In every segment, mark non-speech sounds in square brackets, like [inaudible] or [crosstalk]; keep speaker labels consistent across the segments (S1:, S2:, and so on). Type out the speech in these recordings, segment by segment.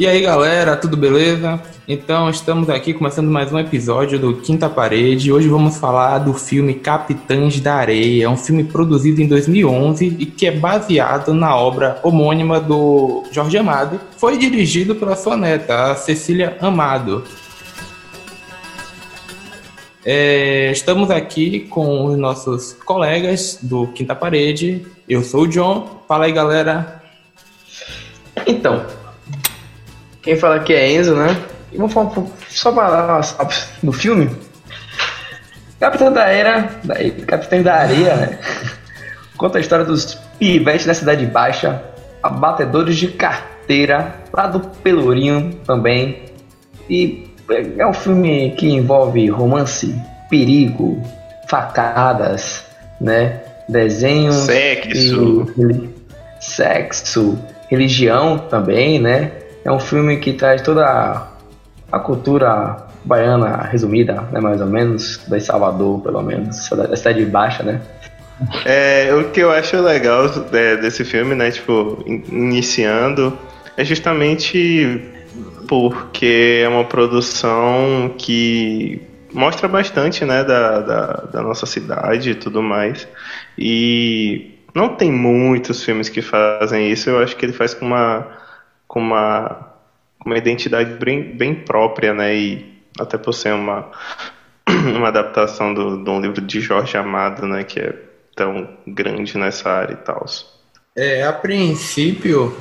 S1: E aí galera, tudo beleza? Então estamos aqui começando mais um episódio do Quinta Parede. Hoje vamos falar do filme Capitães da Areia, um filme produzido em 2011 e que é baseado na obra homônima do Jorge Amado. Foi dirigido pela sua neta, a Cecília Amado. É, estamos aqui com os nossos colegas do Quinta Parede. Eu sou o John. Fala aí, galera.
S2: Então, quem fala aqui é Enzo, né? E vamos falar um pouco, só para do filme. Capitão da Era, da, Capitão da Areia, né? Conta a história dos pivetes da Cidade Baixa, abatedores de carteira, lá do Pelourinho também. E é um filme que envolve romance, perigo, facadas, né? Desenhos.
S3: Sexo.
S2: E, sexo, religião também, né? É um filme que traz toda a, cultura baiana resumida, né, mais ou menos, da Salvador, pelo menos, da cidade baixa, né?
S3: É, o que eu acho legal é, desse filme, né, tipo, iniciando, é justamente porque é uma produção que mostra bastante, né, da, da, da nossa cidade e tudo mais. E não tem muitos filmes que fazem isso, eu acho que ele faz com uma com uma, uma identidade bem, bem própria, né? E até por ser uma, [clears throat] uma adaptação do, de um livro de Jorge Amado, né? Que é tão grande nessa área e tal.
S1: É, a princípio,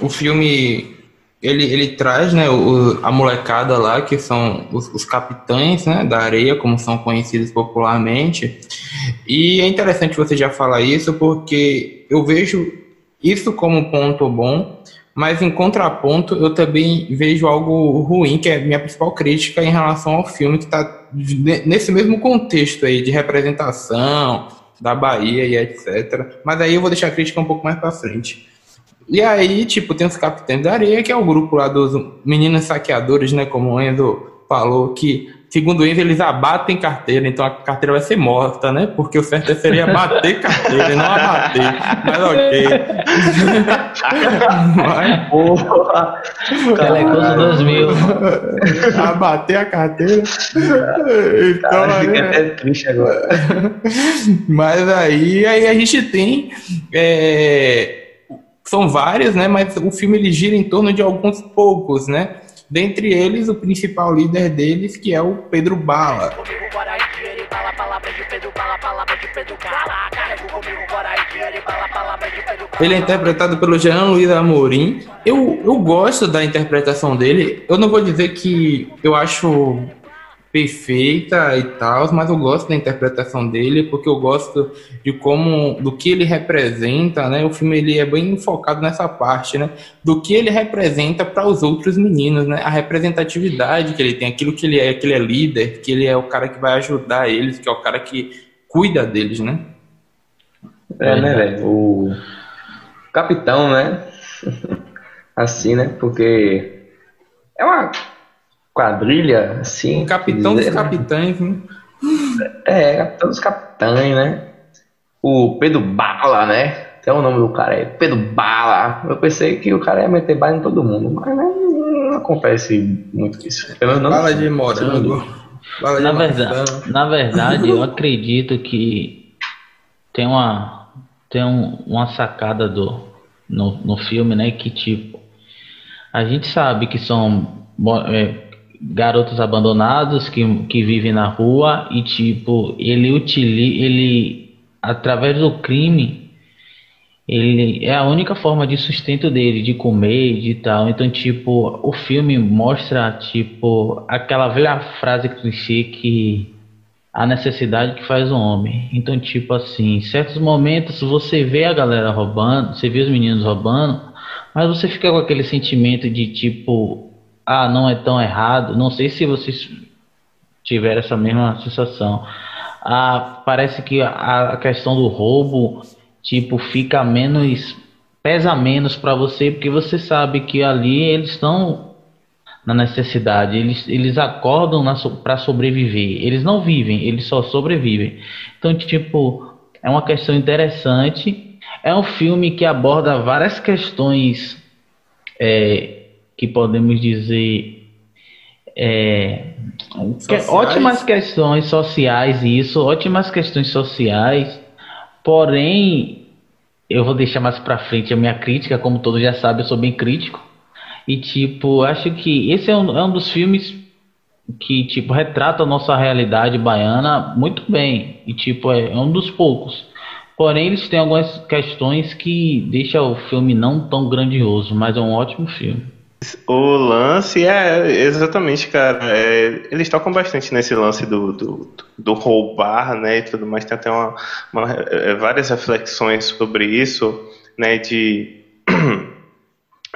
S1: o filme ele, ele traz né, o, a molecada lá, que são os, os, capitães né, da areia, como são conhecidos popularmente. E é interessante você já falar isso, porque eu vejo isso como ponto bom, mas em contraponto, eu também vejo algo ruim, que é a minha principal crítica em relação ao filme, que está nesse mesmo contexto aí de representação da Bahia e etc. Mas aí eu vou deixar a crítica um pouco mais para frente. E aí, tipo, tem os Capitães da Areia, que é o grupo lá dos meninos saqueadores, né? Como o Enzo falou, que Segundo eles, eles abatem carteira, então a carteira vai ser morta, né? Porque o certo seria [laughs] bater carteira e não abater. Mas ok. [laughs]
S2: Mas, porra. Telecoso 2000.
S1: Abater a carteira.
S2: Então, Cara, fica até triste agora.
S1: Mas aí, aí a gente tem. É, são várias, né? Mas o filme ele gira em torno de alguns poucos, né? Dentre eles, o principal líder deles, que é o Pedro Bala. Ele é interpretado pelo Jean Luiz Amorim. Eu, eu gosto da interpretação dele. Eu não vou dizer que eu acho perfeita e tal, mas eu gosto da interpretação dele porque eu gosto de como do que ele representa, né? O filme ele é bem focado nessa parte, né? Do que ele representa para os outros meninos, né? A representatividade que ele tem, aquilo que ele é, que ele é líder, que ele é o cara que vai ajudar eles, que é o cara que cuida deles, né?
S2: É, né, velho? O capitão, né? [laughs] assim, né? Porque é uma quadrilha, assim.
S1: O capitão dizer, dos né? capitães, né?
S2: É, capitão dos capitães, né? O Pedro Bala, né? Tem o nome do cara aí, Pedro Bala. Eu pensei que o cara ia meter bala em todo mundo, mas não, acontece muito isso.
S1: Não, bala de morango.
S4: Bala na, verdade, na verdade, eu acredito que tem uma, tem um, uma sacada do, no, no filme, né? Que tipo, a gente sabe que são é, garotos abandonados que, que vivem na rua e tipo ele utiliza ele através do crime ele é a única forma de sustento dele de comer de tal. Então tipo o filme mostra tipo aquela velha frase clichê que a necessidade que faz o homem. Então tipo assim em certos momentos você vê a galera roubando você vê os meninos roubando mas você fica com aquele sentimento de tipo ah, não é tão errado. Não sei se vocês tiveram essa mesma sensação. Ah, parece que a, a questão do roubo, tipo, fica menos, pesa menos para você, porque você sabe que ali eles estão na necessidade, eles, eles acordam para sobreviver. Eles não vivem, eles só sobrevivem. Então, tipo, é uma questão interessante. É um filme que aborda várias questões é, que podemos dizer é, que, ótimas questões sociais isso, ótimas questões sociais, porém eu vou deixar mais para frente a minha crítica, como todos já sabem, eu sou bem crítico. E tipo, acho que esse é um, é um dos filmes que tipo retrata a nossa realidade baiana muito bem e tipo é, é um dos poucos. Porém, eles têm algumas questões que deixam o filme não tão grandioso, mas é um ótimo filme.
S3: O lance é exatamente, cara. É, eles tocam bastante nesse lance do, do, do, roubar, né? E tudo mais. Tem até uma, uma, é, várias reflexões sobre isso, né? De [clears throat]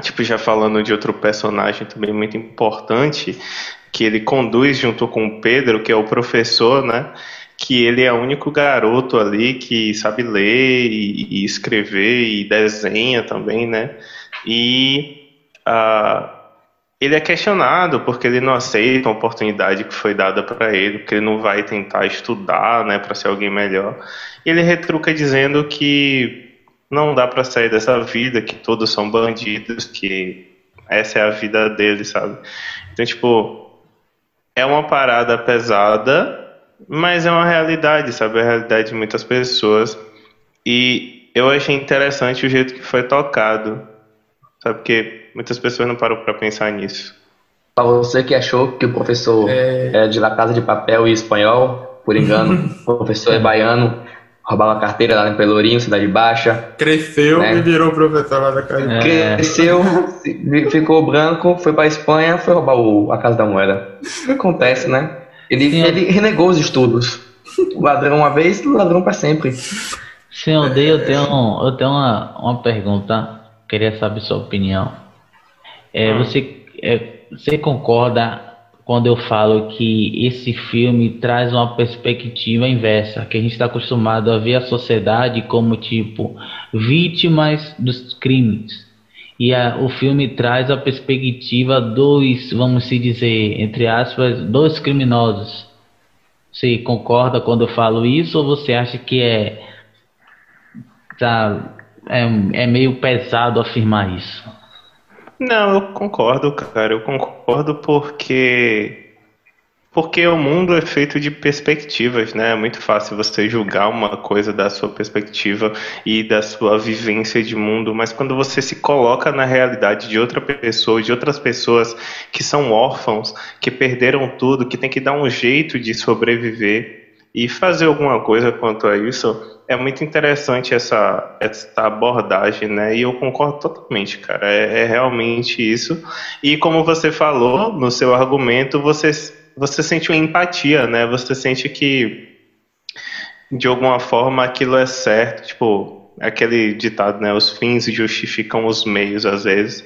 S3: tipo já falando de outro personagem também muito importante que ele conduz junto com o Pedro, que é o professor, né? Que ele é o único garoto ali que sabe ler e, e escrever e desenha também, né? E uh, ele é questionado porque ele não aceita a oportunidade que foi dada para ele, porque ele não vai tentar estudar, né, para ser alguém melhor. E ele retruca dizendo que não dá para sair dessa vida, que todos são bandidos, que essa é a vida dele, sabe? Então, tipo, é uma parada pesada, mas é uma realidade, sabe? É a realidade de muitas pessoas. E eu achei interessante o jeito que foi tocado, sabe? Porque muitas pessoas não param para pensar nisso.
S2: Para você que achou que o professor é... é de La Casa de Papel e espanhol, por engano, [laughs] o professor é baiano, roubava carteira lá em Pelourinho, Cidade Baixa.
S1: Cresceu né? e virou professor lá da casa.
S2: É. Cresceu, ficou branco, foi para Espanha, foi roubar o, a Casa da Moeda. Acontece, né? Ele, ele renegou os estudos. O ladrão uma vez, o ladrão para sempre.
S4: Senhor D, eu tenho, eu tenho uma, uma pergunta. Queria saber sua opinião. É, hum. você, é, você concorda quando eu falo que esse filme traz uma perspectiva inversa, que a gente está acostumado a ver a sociedade como tipo vítimas dos crimes. E a, o filme traz a perspectiva dos, vamos se dizer, entre aspas, dos criminosos. Você concorda quando eu falo isso ou você acha que é, tá, é, é meio pesado afirmar isso?
S3: Não, eu concordo, cara. Eu concordo porque porque o mundo é feito de perspectivas, né? É muito fácil você julgar uma coisa da sua perspectiva e da sua vivência de mundo, mas quando você se coloca na realidade de outra pessoa, de outras pessoas que são órfãos, que perderam tudo, que tem que dar um jeito de sobreviver e fazer alguma coisa quanto a isso, é muito interessante essa, essa abordagem, né? E eu concordo totalmente, cara. É, é, realmente isso. E como você falou no seu argumento, você, você sente uma empatia, né? Você sente que de alguma forma aquilo é certo. Tipo, aquele ditado, né? Os fins justificam os meios às vezes.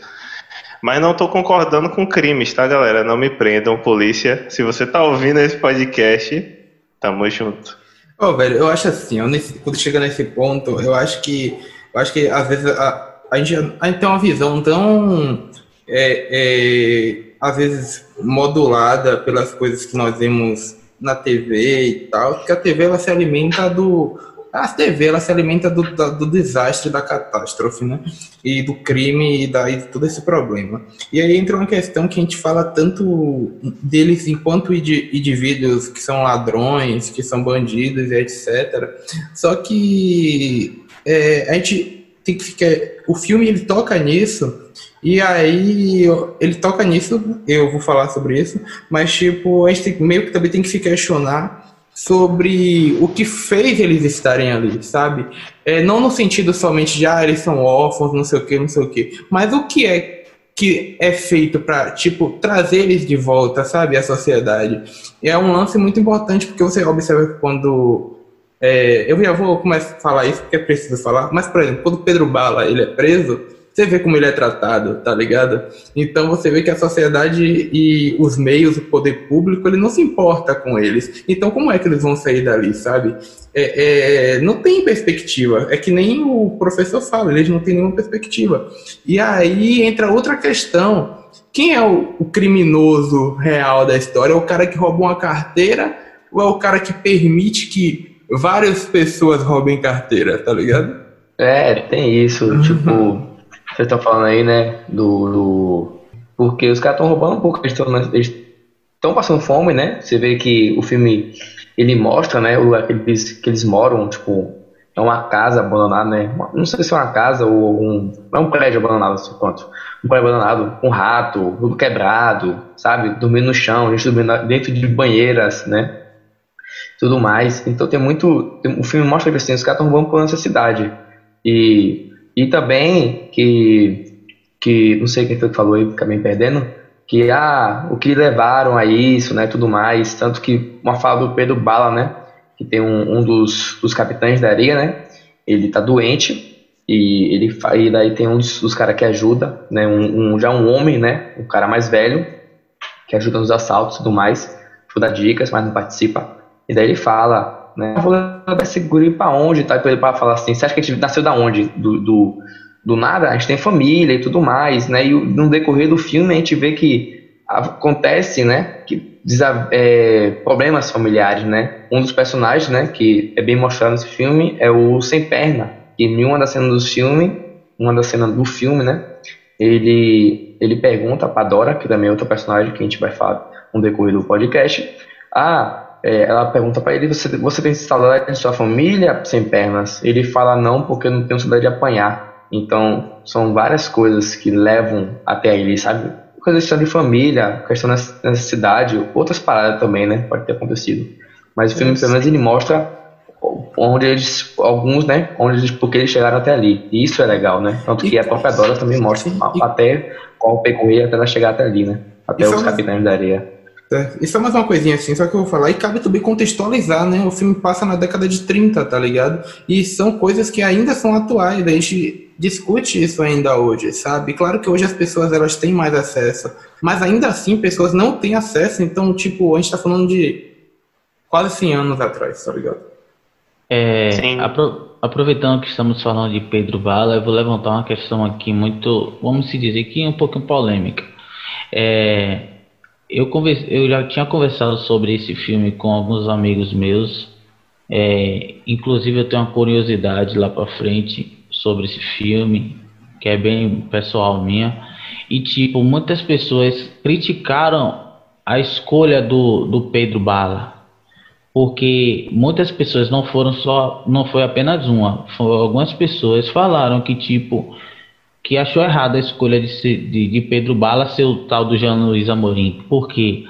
S3: Mas não estou concordando com crimes, tá, galera? Não me prendam, polícia. Se você tá ouvindo esse podcast, tamo junto.
S1: Oh, velho, eu acho assim, eu nesse, quando chega nesse ponto, eu acho que eu acho que às vezes a, a, gente, a gente tem uma visão tão é, é, às vezes modulada pelas coisas que nós vemos na TV e tal, que a TV ela se alimenta do a TV ela se alimenta do, do, desastre, da catástrofe, né? E do crime e, da, e de todo esse problema. E aí entra uma questão que a gente fala tanto deles enquanto indivíduos que são ladrões, que são bandidos e etc. Só que é, a gente tem que ficar. O filme ele toca nisso. E aí, ele toca nisso, eu vou falar sobre isso, mas tipo, a gente meio que também tem que se questionar sobre o que fez eles estarem ali, sabe? É, não no sentido somente de, ah, eles são órfãos, não sei o que, não sei o que, mas o que é que é feito para, tipo, trazer eles de volta, sabe, à sociedade. E é um lance muito importante, porque você observa que quando... É, eu já vou começar a falar isso, porque é preciso falar, mas, por exemplo, quando Pedro Bala ele é preso, você vê como ele é tratado, tá ligado? Então você vê que a sociedade e os meios, o poder público, ele não se importa com eles. Então como é que eles vão sair dali, sabe? É, é, não tem perspectiva. É que nem o professor fala, eles não têm nenhuma perspectiva. E aí entra outra questão. Quem é o, o criminoso real da história? É o cara que roubou uma carteira ou é o cara que permite que várias pessoas roubem carteira, tá ligado?
S2: É, tem isso. Uhum. Tipo, vocês estão falando aí, né, do, do, Porque os caras estão roubando um pouco, eles estão passando fome, né? Você vê que o filme ele mostra, né, o lugar que eles, moram, tipo, é uma casa abandonada, né? Não sei se é uma casa ou. É um prédio abandonado, assim, quanto. Um prédio abandonado, um rato, tudo quebrado, sabe? Dormindo no chão, gente dormindo dentro de banheiras, né? Tudo mais. Então tem muito. Tem, o filme mostra que assim, os caras estão roubando por necessidade. E, e também que. que não sei quem foi que falou aí, acabei perdendo que ah, o que levaram a isso, né, tudo mais, tanto que uma fala do Pedro Bala, né, que tem um, um dos, dos capitães da areia, né, ele tá doente e ele e daí tem um dos, dos caras que ajuda, né, um, um, já um homem, né, um cara mais velho que ajuda nos assaltos e tudo mais, ajuda dicas, mas não participa. E daí ele fala, né, vou levar esse guri pra onde, tá? Então ele fala assim, você acha que a gente nasceu da onde? Do, do do nada, a gente tem família e tudo mais, né? E no decorrer do filme a gente vê que acontece, né? Que é, problemas familiares, né? Um dos personagens, né? Que é bem mostrado nesse filme é o sem perna. E em uma das cenas do filme, uma das cenas do filme, né? Ele ele pergunta para Dora, que também é outro personagem que a gente vai falar no decorrer do podcast. Ah, é, ela pergunta para ele: você, você tem saudade de sua família sem pernas? Ele fala: não, porque eu não tenho saudade de apanhar. Então, são várias coisas que levam até ali, sabe? Questão de família, questão da necessidade, outras paradas também, né? Pode ter acontecido. Mas o filme, pelo menos, ele mostra onde eles, alguns, né? Onde eles, porque eles chegaram até ali. E isso é legal, né? Tanto que a própria Dora também mostra sim, até qual o percorrer até ela chegar até ali, né? Até os capitães da areia.
S1: É, isso é mais uma coisinha assim, só que eu vou falar, e cabe também contextualizar, né? O filme passa na década de 30, tá ligado? E são coisas que ainda são atuais, a gente discute isso ainda hoje, sabe? Claro que hoje as pessoas elas têm mais acesso, mas ainda assim pessoas não têm acesso, então, tipo, a gente tá falando de quase 100 anos atrás, tá ligado?
S4: É, apro aproveitando que estamos falando de Pedro Bala, eu vou levantar uma questão aqui muito, vamos se dizer que um pouco polêmica. É, eu, converse, eu já tinha conversado sobre esse filme com alguns amigos meus. É, inclusive eu tenho uma curiosidade lá para frente sobre esse filme, que é bem pessoal minha. E tipo, muitas pessoas criticaram a escolha do, do Pedro Bala. Porque muitas pessoas não foram só, não foi apenas uma, foi, algumas pessoas falaram que tipo que achou errada a escolha de, de, de, Pedro Bala ser o tal do Jean Luiz Amorim. Porque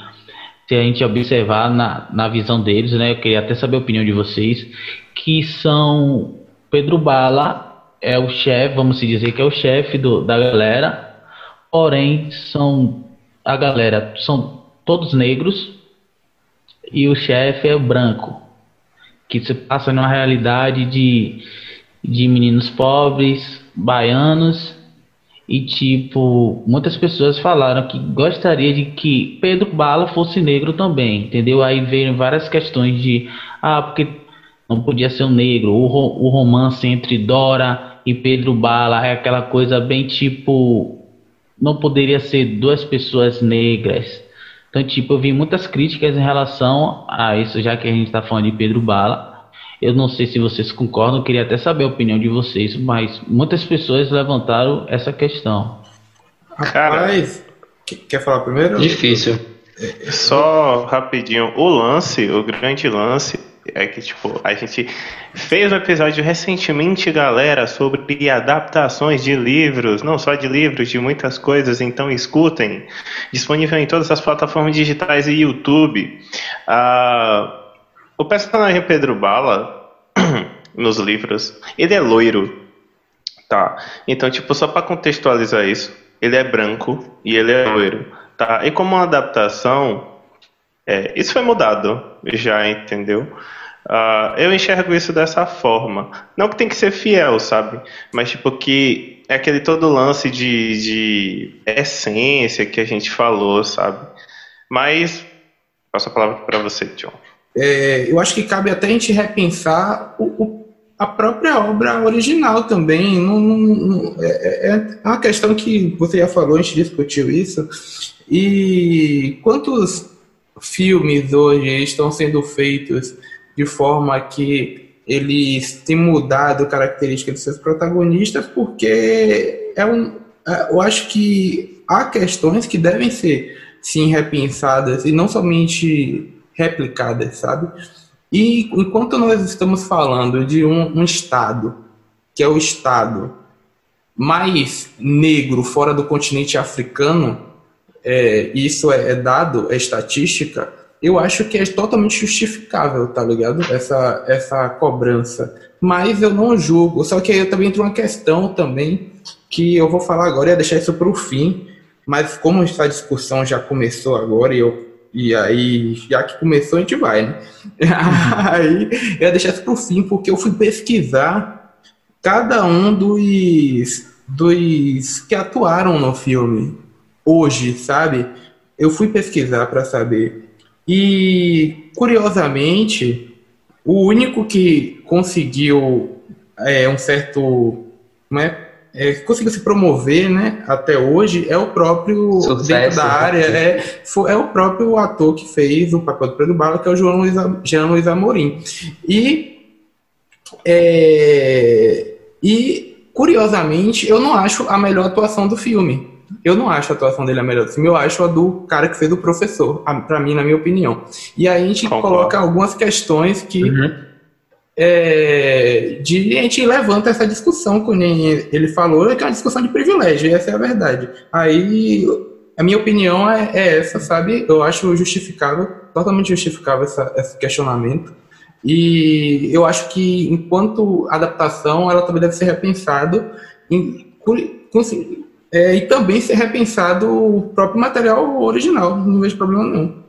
S4: se a gente observar na, na visão deles, né, eu queria até saber a opinião de vocês, que são Pedro Bala é o chefe, vamos dizer que é o chefe da galera, porém são a galera são todos negros e o chefe é branco, que se passa numa realidade de, de meninos pobres, baianos e tipo, muitas pessoas falaram que gostaria de que Pedro Bala fosse negro também, entendeu? Aí veio várias questões de ah, porque não podia ser um negro, o, o romance entre Dora e Pedro Bala é aquela coisa bem tipo não poderia ser duas pessoas negras. Então, tipo, eu vi muitas críticas em relação a isso, já que a gente está falando de Pedro Bala. Eu não sei se vocês concordam, queria até saber a opinião de vocês, mas muitas pessoas levantaram essa questão.
S1: Rapaz, quer falar primeiro?
S2: Difícil.
S3: Só rapidinho, o lance, o grande lance é que tipo, a gente fez um episódio recentemente, galera, sobre adaptações de livros, não só de livros, de muitas coisas, então escutem. Disponível em todas as plataformas digitais e YouTube. Ah, o personagem Pedro Bala, [clears throat] nos livros, ele é loiro. Tá. Então, tipo, só para contextualizar isso, ele é branco e ele é loiro. Tá. E como uma adaptação, é, isso foi mudado já, entendeu? Uh, eu enxergo isso dessa forma. Não que tem que ser fiel, sabe? Mas, tipo, que é aquele todo lance de, de essência que a gente falou, sabe? Mas, passo a palavra para você, John
S1: é, eu acho que cabe até a gente repensar o, o, a própria obra original também. Não, não, é, é, é, uma questão que você já falou, a gente discutiu isso. E quantos filmes hoje estão sendo feitos de forma que eles têm mudado características de seus protagonistas, porque é um, é, eu acho que há questões que devem ser, sim, repensadas e não somente replicadas, sabe? E enquanto nós estamos falando de um, um Estado, que é o Estado mais negro fora do continente africano, é, isso é, é dado, é estatística, eu acho que é totalmente justificável, tá ligado? Essa, essa cobrança. Mas eu não julgo. Só que aí eu também entra uma questão também que eu vou falar agora, ia deixar isso para o fim. Mas como essa discussão já começou agora e eu e aí, já que começou, a gente vai, né? [laughs] aí eu ia deixar isso para o fim, porque eu fui pesquisar cada um dos, dos que atuaram no filme hoje, sabe? Eu fui pesquisar para saber e, curiosamente, o único que conseguiu é, um certo. É, conseguiu se promover né, até hoje é o próprio Sucesso, dentro da área é, é o próprio ator que fez o papel do Pedro Bala que é o João Luiz, Jean Luiz Amorim e é, e curiosamente eu não acho a melhor atuação do filme eu não acho a atuação dele a melhor do filme, eu acho a do cara que fez o professor, para mim, na minha opinião. E aí a gente Concordo. coloca algumas questões que. Uhum. É, de, a gente levanta essa discussão, como ele falou, que é uma discussão de privilégio, e essa é a verdade. Aí a minha opinião é, é essa, sabe? Eu acho justificável, totalmente justificável essa, esse questionamento. E eu acho que, enquanto adaptação, ela também deve ser repensada em, é, e também ser repensado o próprio material original, não vejo problema nenhum.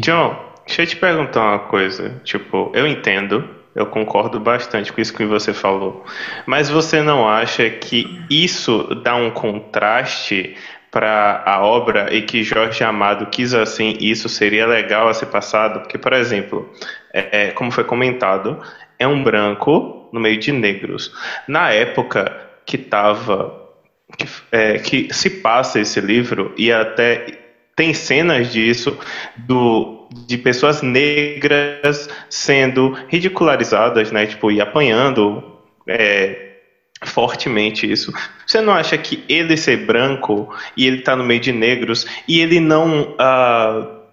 S3: John, deixa eu te perguntar uma coisa. Tipo, eu entendo, eu concordo bastante com isso que você falou, mas você não acha que isso dá um contraste para a obra e que Jorge Amado quis assim, isso seria legal a ser passado? Porque, por exemplo, é, é como foi comentado, é um branco no meio de negros. Na época que estava que, é, que se passa esse livro e até tem cenas disso do de pessoas negras sendo ridicularizadas, né, tipo e apanhando é, fortemente isso. Você não acha que ele ser branco e ele tá no meio de negros e ele não uh,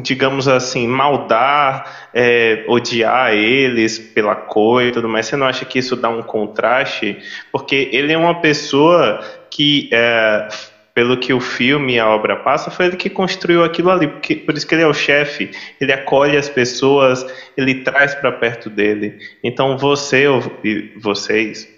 S3: digamos assim, maldar, é, odiar eles pela cor e tudo mais, você não acha que isso dá um contraste? Porque ele é uma pessoa que, é, pelo que o filme a obra passa, foi ele que construiu aquilo ali, porque, por isso que ele é o chefe, ele acolhe as pessoas, ele traz para perto dele. Então você e vocês,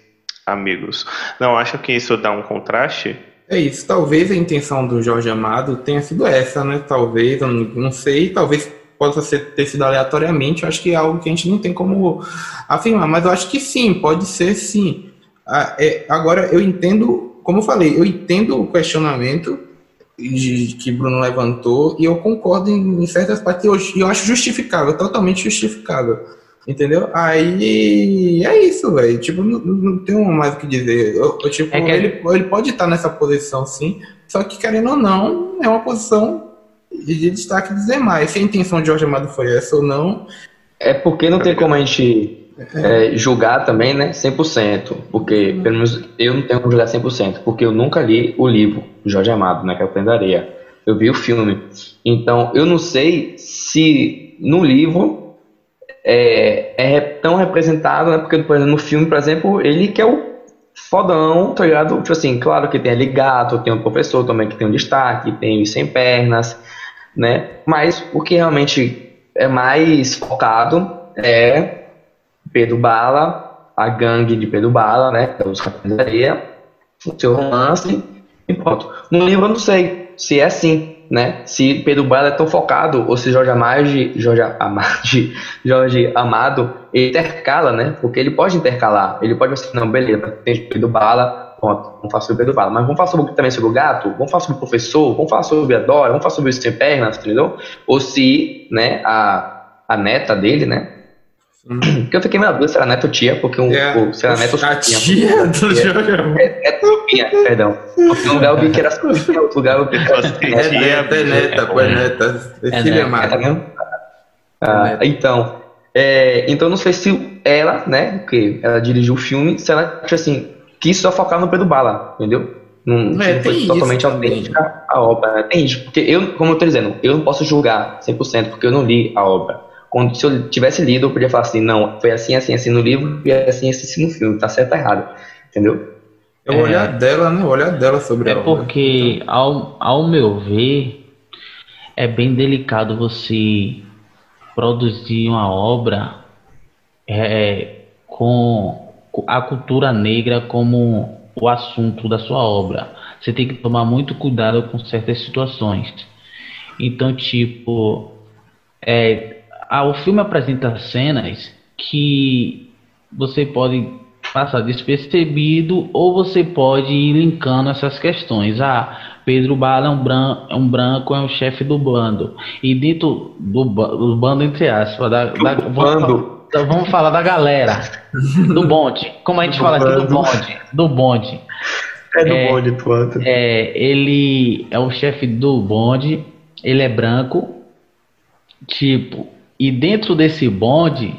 S3: amigos, não acham que isso dá um contraste?
S1: É isso. Talvez a intenção do Jorge Amado tenha sido essa, né? Talvez, eu não sei, talvez possa ser, ter sido aleatoriamente. Eu acho que é algo que a gente não tem como afirmar, mas eu acho que sim, pode ser sim. Ah, é, agora, eu entendo, como eu falei, eu entendo o questionamento de, que Bruno levantou e eu concordo em, em certas partes, e eu, eu acho justificável, totalmente justificável. Entendeu? Aí é isso, velho. Tipo, não, não tenho mais o que dizer. Eu, eu tipo, é que... ele, ele pode estar nessa posição, sim. Só que, querendo ou não, é uma posição de destaque dizer mais. Se a intenção de Jorge Amado foi essa ou não.
S2: É porque não tem como a gente é, julgar também, né? 100%. Porque, pelo menos, eu não tenho como julgar 100%. Porque eu nunca li o livro Jorge Amado, né? Que é da Areia. Eu vi o filme. Então, eu não sei se no livro é, é tão representado, né? Porque, por exemplo, no filme, por exemplo, ele que é o fodão, tá ligado? Tipo assim, claro que tem ali gato, tem um professor também que tem um destaque, tem os sem pernas, né? Mas o que realmente é mais focado é Pedro Bala, a gangue de Pedro Bala, né? É os Capitães da Areia, o seu romance e pronto. No livro eu não sei se é assim, né? Se Pedro Bala é tão focado, ou se Jorge Amado, [laughs] Jorge Amado, Jorge Amado intercala, né? Porque ele pode intercalar, ele pode assim, não, beleza, tem Pedro Bala, pronto, vamos falar sobre Pedro Bala, mas vamos falar sobre, também sobre o gato, vamos falar sobre o professor, vamos falar sobre a Dora, vamos falar sobre os sem pernas, entendeu? Ou se, né, a, a neta dele, né? Porque eu fiquei meio dúvida se era neto ou tia, porque um, é, o, se era neto ou
S1: A tia do Jorge
S2: É, é Sopinha, perdão. Porque um lugar eu vi que era Sopinha, outro lugar eu vi que era Sopinha.
S1: É, é, é neta, pô, é neta. É filha
S2: amada. Ah, então, é, então não sei se ela, né, porque ela dirigiu o filme, se ela, assim, quis só focar no Pedro Bala, entendeu? Não,
S1: É,
S2: não foi totalmente autêntica a obra. né? Tem isso, porque eu, como eu tô dizendo, eu não posso julgar 100% porque eu não li a obra. Quando, se eu tivesse lido, eu podia falar assim, não, foi assim, assim, assim no livro e assim, assim, assim no filme, tá certo ou errado, entendeu?
S1: É o olhar dela, né? O olhar dela sobre
S4: É
S1: a obra.
S4: porque, ao, ao meu ver, é bem delicado você produzir uma obra é, com a cultura negra como o assunto da sua obra. Você tem que tomar muito cuidado com certas situações. Então, tipo, é, ah, o filme apresenta cenas que você pode passar despercebido ou você pode ir linkando essas questões. Ah, Pedro Bala é um branco, é um, branco, é um chefe do bando. E dentro do, do bando, entre aspas, da, da- vamos,
S2: bando.
S4: fa- vamos falar da galera, do bonde. Como a gente fala aqui do
S2: bando.
S4: bonde, do bonde.
S2: É do
S4: É.
S2: bonde, quanto.
S4: É, ele é o chefe do bonde, ele é branco, tipo, e dentro desse bonde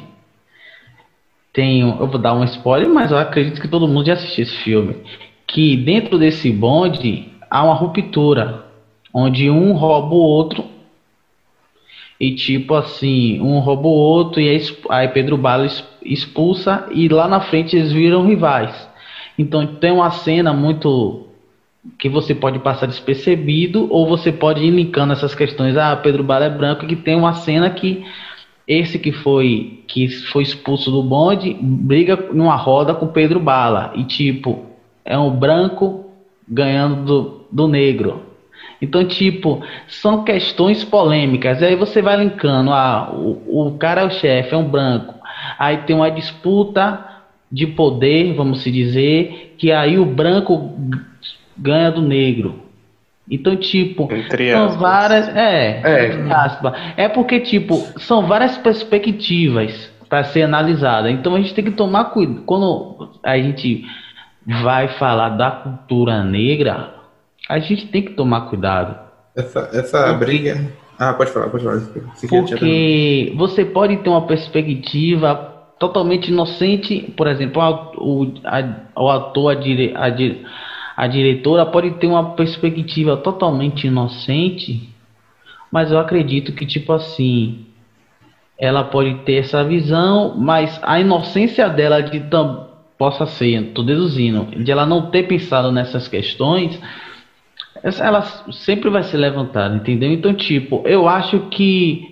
S4: tem, eu vou dar um spoiler, mas eu acredito que todo mundo já assistiu esse filme, que dentro desse bonde há uma ruptura, onde um rouba o outro e tipo assim, um rouba o outro e aí aí Pedro Bala ex- expulsa e lá na frente eles viram rivais. Então tem uma cena muito que você pode passar despercebido ou você pode ir linkando essas questões. Ah, Pedro Bala é branco, que tem uma cena que esse que foi que foi expulso do bonde briga numa roda com Pedro Bala e tipo é um branco ganhando do, do negro. Então, tipo, são questões polêmicas. Aí você vai linkando, ah, o, o cara é o chefe, é um branco. Aí tem uma disputa de poder, vamos se dizer, que aí o branco ganha do negro. Então, tipo,
S3: Entre
S4: são
S3: aspas.
S4: várias. É,
S2: É.
S4: aspas. é porque, tipo, são várias perspectivas para ser analisada. Então a gente tem que tomar cuidado. Quando a gente vai falar da cultura negra, a gente tem que tomar cuidado.
S1: Essa, essa briga. Ah, pode falar, pode falar. Se
S4: Porque você pode ter uma perspectiva totalmente inocente, por exemplo, o, a- o ator, a, dire, a, a diretora pode ter uma perspectiva totalmente inocente, mas eu acredito que, tipo assim, ela pode ter essa visão, mas a inocência dela de tam, possa ser, tô deduzindo, de ela não ter pensado nessas questões, ela sempre vai ser levantada, entendeu? Então, tipo, eu acho que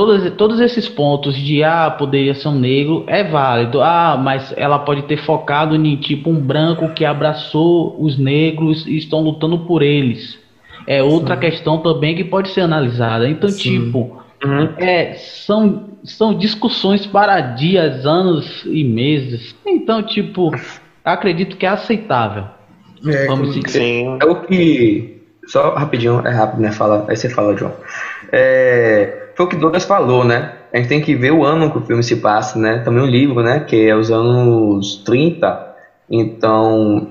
S4: todos, todos esses pontos de ah, poderia ser um negro é válido. Ah, mas ela pode ter focado em tipo um branco que abraçou os negros e estão lutando por eles. É outra questão também que pode ser analisada. Então,
S1: Sim.
S4: tipo,
S2: Uhum.
S4: é, são, são discussões para dias, anos e meses. Então, tipo, acredito que é aceitável.
S1: É,
S4: Vamos dizer.
S3: Sim.
S2: É o que. Só rapidinho, é rápido, né? Fala, aí você fala, João. É, foi o que Douglas falou, né? A gente tem que ver o ano que o filme se passa, né? Também o livro, né? Que é os anos 30. Então,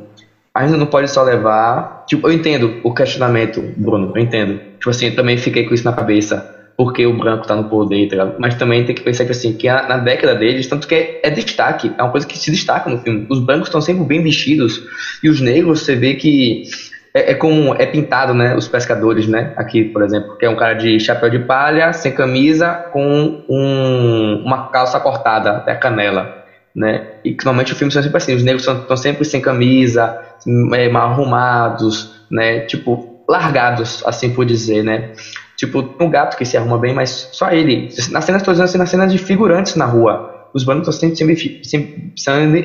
S2: a gente não pode só levar. Tipo, eu entendo o questionamento, Bruno, eu entendo. Tipo assim, eu também fiquei com isso na cabeça. Porque o branco tá no poder, tá? Mas também tem que pensar que assim, que a- na década deles, tanto que é, é destaque, é uma coisa que se destaca no filme. Os brancos estão sempre bem vestidos e os negros, você vê que é, é é pintado, né? Os pescadores, né? Aqui, por exemplo, que é um cara de chapéu de palha, sem camisa, com um- uma calça cortada até a canela, né? E normalmente o filme são sempre assim, os negros estão sempre sem camisa, é, mal arrumados, né? Tipo, largados, assim por dizer, né? Tipo, um gato que se arruma bem, mas só ele. Na cena, estou dizendo assim, na cena de figurantes na rua. Os brancos estão sempre, sempre, sempre,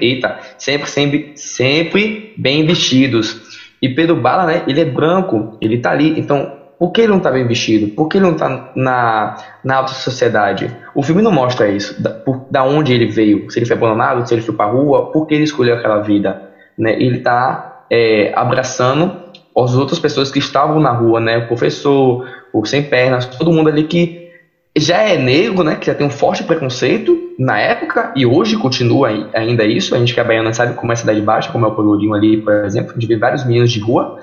S2: sempre, sempre, sempre bem vestidos. E Pedro Bala, né, ele é branco, ele tá ali. Então, por que ele não tá bem vestido? Por que ele não tá na, na alta sociedade? O filme não mostra isso, da, por, da onde ele veio, se ele foi abandonado, se ele foi pra rua, por que ele escolheu aquela vida, né? Ele tá é, abraçando as outras pessoas que estavam na rua, né? O professor, o sem pernas, todo mundo ali que já é negro, né? Que já tem um forte preconceito na época e hoje continua ai- ainda isso. A gente que é baiana sabe como é a cidade baixa, como é o Pelourinho ali, por exemplo, a gente vê vários meninos de rua.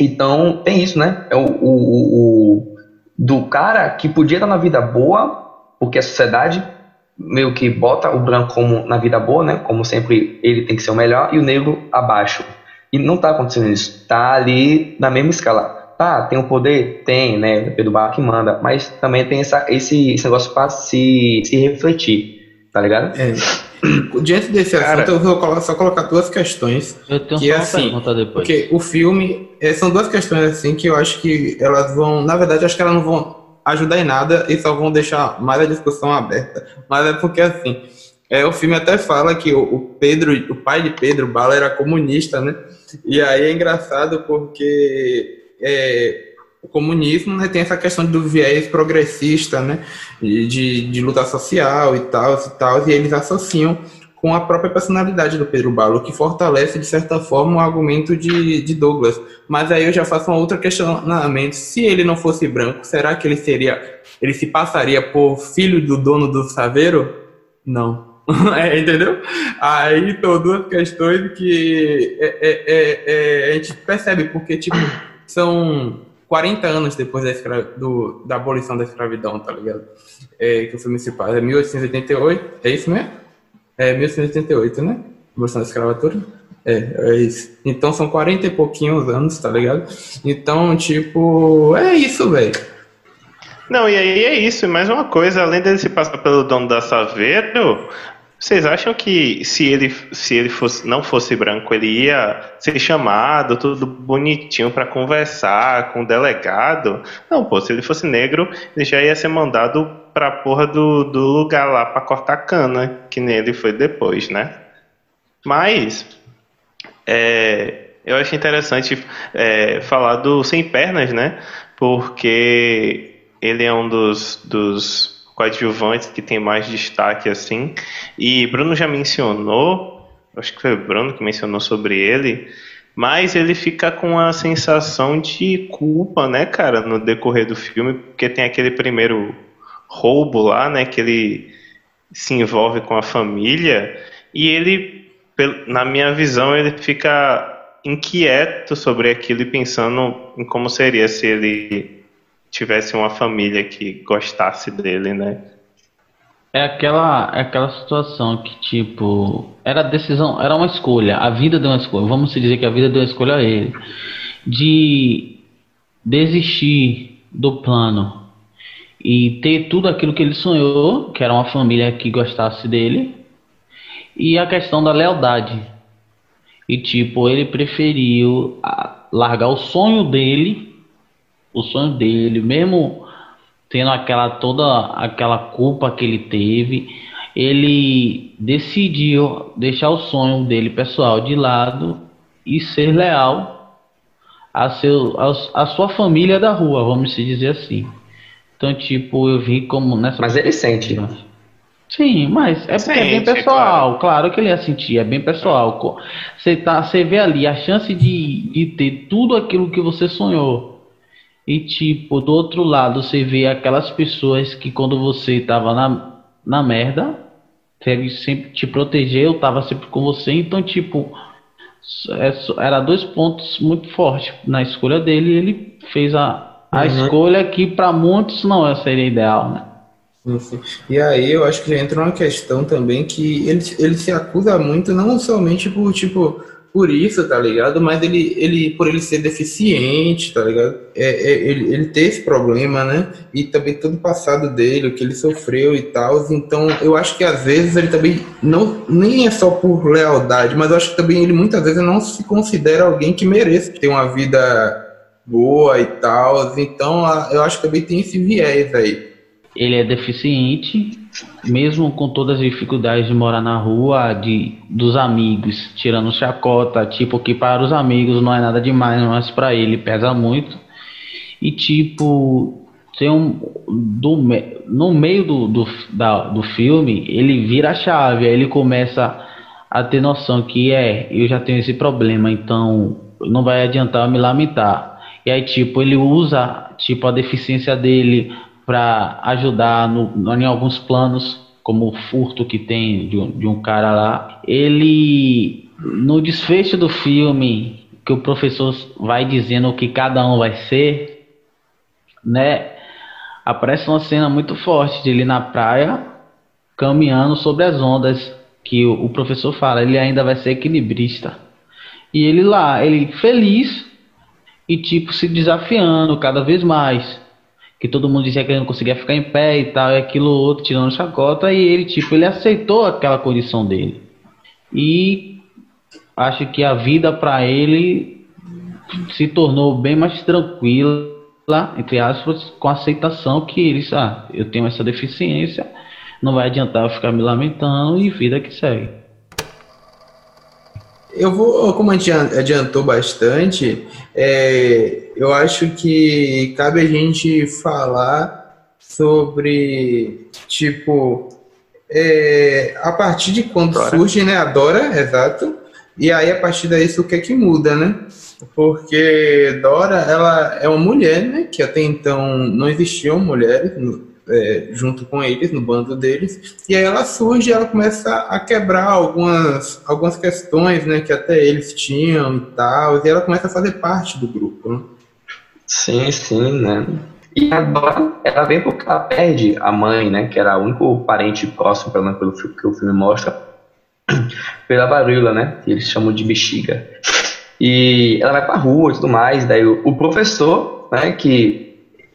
S2: Então tem isso, né? É o, o, o- o- do cara que podia estar na vida boa, porque a sociedade meio que bota o branco como na vida boa, né? Como sempre ele tem que ser o melhor e o negro abaixo. E não tá acontecendo isso. Tá ali na mesma escala. Tá, tem o um poder? Tem, né? O Pedro Barra que manda. Mas também tem essa, esse, esse negócio pra se, se refletir. Tá ligado?
S1: É. [clears throat] Diante desse Cara, assunto, eu vou só colocar duas questões.
S4: Eu tenho
S1: que,
S4: só uma
S1: assim,
S4: pergunta depois.
S1: Porque o filme. É, são duas questões assim que eu acho que elas vão. Na verdade, acho que elas não vão ajudar em nada e só vão deixar mais a discussão aberta. Mas é porque assim. É, o filme até fala que o, o Pedro, o pai de Pedro Bala era comunista, né? E aí é engraçado porque é, o comunismo né, tem essa questão do viés progressista, né, de, de luta social e tal, e tal, e eles associam com a própria personalidade do Pedro Balo, que fortalece, de certa forma, o argumento de, de Douglas. Mas aí eu já faço uma outra questionamento. Se ele não fosse branco, será que ele seria. ele se passaria por filho do dono do saveiro? Não. [laughs] é, entendeu? Aí são duas questões que é, é, é, é, a gente percebe, porque, tipo, são 40 anos depois da, escra... do, da abolição da escravidão, tá ligado? É, que o filme se passa. É 1888, é isso mesmo? É 1888, né? Abolição da escravatura. É, é isso. Então são 40 e pouquinhos anos, tá ligado? Então, tipo, é isso, velho.
S3: Não, e aí é isso. E mais uma coisa, além dele se passar pelo dono da Saveiro, vocês acham que se ele, se ele fosse, não fosse branco, ele ia ser chamado, tudo bonitinho para conversar com o delegado? Não, pô, se ele fosse negro, ele já ia ser mandado pra porra do, do lugar lá para cortar cana, que nele foi depois, né? Mas, é, eu acho interessante é, falar do Sem Pernas, né? Porque ele é um dos, dos coadjuvantes que tem mais destaque assim. E Bruno já mencionou, acho que foi o Bruno que mencionou sobre ele, mas ele fica com a sensação de culpa, né, cara, no decorrer do filme, porque tem aquele primeiro roubo lá, né, que ele se envolve com a família e ele, na minha visão, ele fica inquieto sobre aquilo e pensando em como seria se ele tivesse uma família que gostasse dele, né?
S4: É aquela, é aquela situação que, tipo, era decisão, era uma escolha, a vida deu uma escolha, vamos dizer que a vida deu uma escolha a ele, de desistir do plano e ter tudo aquilo que ele sonhou, que era uma família que gostasse dele, e a questão da lealdade. E, tipo, ele preferiu largar o sonho dele o sonho dele, mesmo tendo aquela toda aquela culpa que ele teve, ele decidiu deixar o sonho dele pessoal de lado e ser leal a, seu, a, a sua família da rua, vamos dizer assim. Então, tipo, eu vi como nessa.
S2: Mas ele sente.
S4: Sim, mas é porque Sente, é bem pessoal. Claro. claro. que ele ia sentir, é bem pessoal. Você, tá, você vê ali a chance de, de ter tudo aquilo que você sonhou e tipo, do outro lado você vê aquelas pessoas que quando você tava na, na merda, sempre te protegeu, tava sempre com você, então tipo, é era dois pontos muito fortes na escolha dele ele fez a, a uhum. escolha que para muitos não seria ideal, né?
S1: E aí eu acho que entra uma questão também que ele, ele se acusa muito, não somente por tipo por isso, tá ligado? Mas ele, ele por ele ser deficiente, tá ligado? É, é, ele, ele ter esse problema, né? E também todo o passado dele, o que ele sofreu e tal. Então, eu acho que às vezes ele também não nem é só por lealdade, mas eu acho que também ele muitas vezes não se considera alguém que mereça ter uma vida boa e tal. Então, eu acho que também tem esse viés aí.
S4: Ele é deficiente, mesmo com todas as dificuldades de morar na rua, de dos amigos, tirando chacota, tipo que para os amigos não é nada demais, mas para ele pesa muito. E tipo, tem um do, no meio do, do, da, do filme, ele vira a chave, aí ele começa a ter noção que é, eu já tenho esse problema, então não vai adiantar me lamentar. E aí tipo, ele usa tipo a deficiência dele para ajudar no, em alguns planos, como o furto que tem de um, de um cara lá. Ele, no desfecho do filme, que o professor vai dizendo o que cada um vai ser, né? Aparece uma cena muito forte de ele na praia caminhando sobre as ondas, que o, o professor fala, ele ainda vai ser equilibrista. E ele lá, ele feliz e tipo se desafiando cada vez mais. Que todo mundo dizia que ele não conseguia ficar em pé e tal, e aquilo outro tirando chacota, e ele tipo, ele aceitou aquela condição dele. E acho que a vida para ele se tornou bem mais tranquila, entre aspas, com a aceitação que ele, ah, eu tenho essa deficiência, não vai adiantar eu ficar me lamentando e vida que segue.
S1: Eu vou, como adiantou bastante, é, eu acho que cabe a gente falar sobre, tipo, é, a partir de quando Dora. surge, né, a Dora, exato, e aí a partir daí o que é que muda, né? Porque Dora, ela é uma mulher, né, que até então não existiam mulheres é, junto com eles, no bando deles, e aí ela surge ela começa a quebrar algumas, algumas questões né, que até eles tinham e tal, e ela começa a fazer parte do grupo. Né?
S2: Sim, sim, né? E agora ela vem porque ela perde a mãe, né, que era o único parente próximo, pelo menos pelo que o filme mostra, [clears throat] pela varíola, né, que eles chamam de bexiga. E ela vai pra rua e tudo mais, daí o, o professor, né, que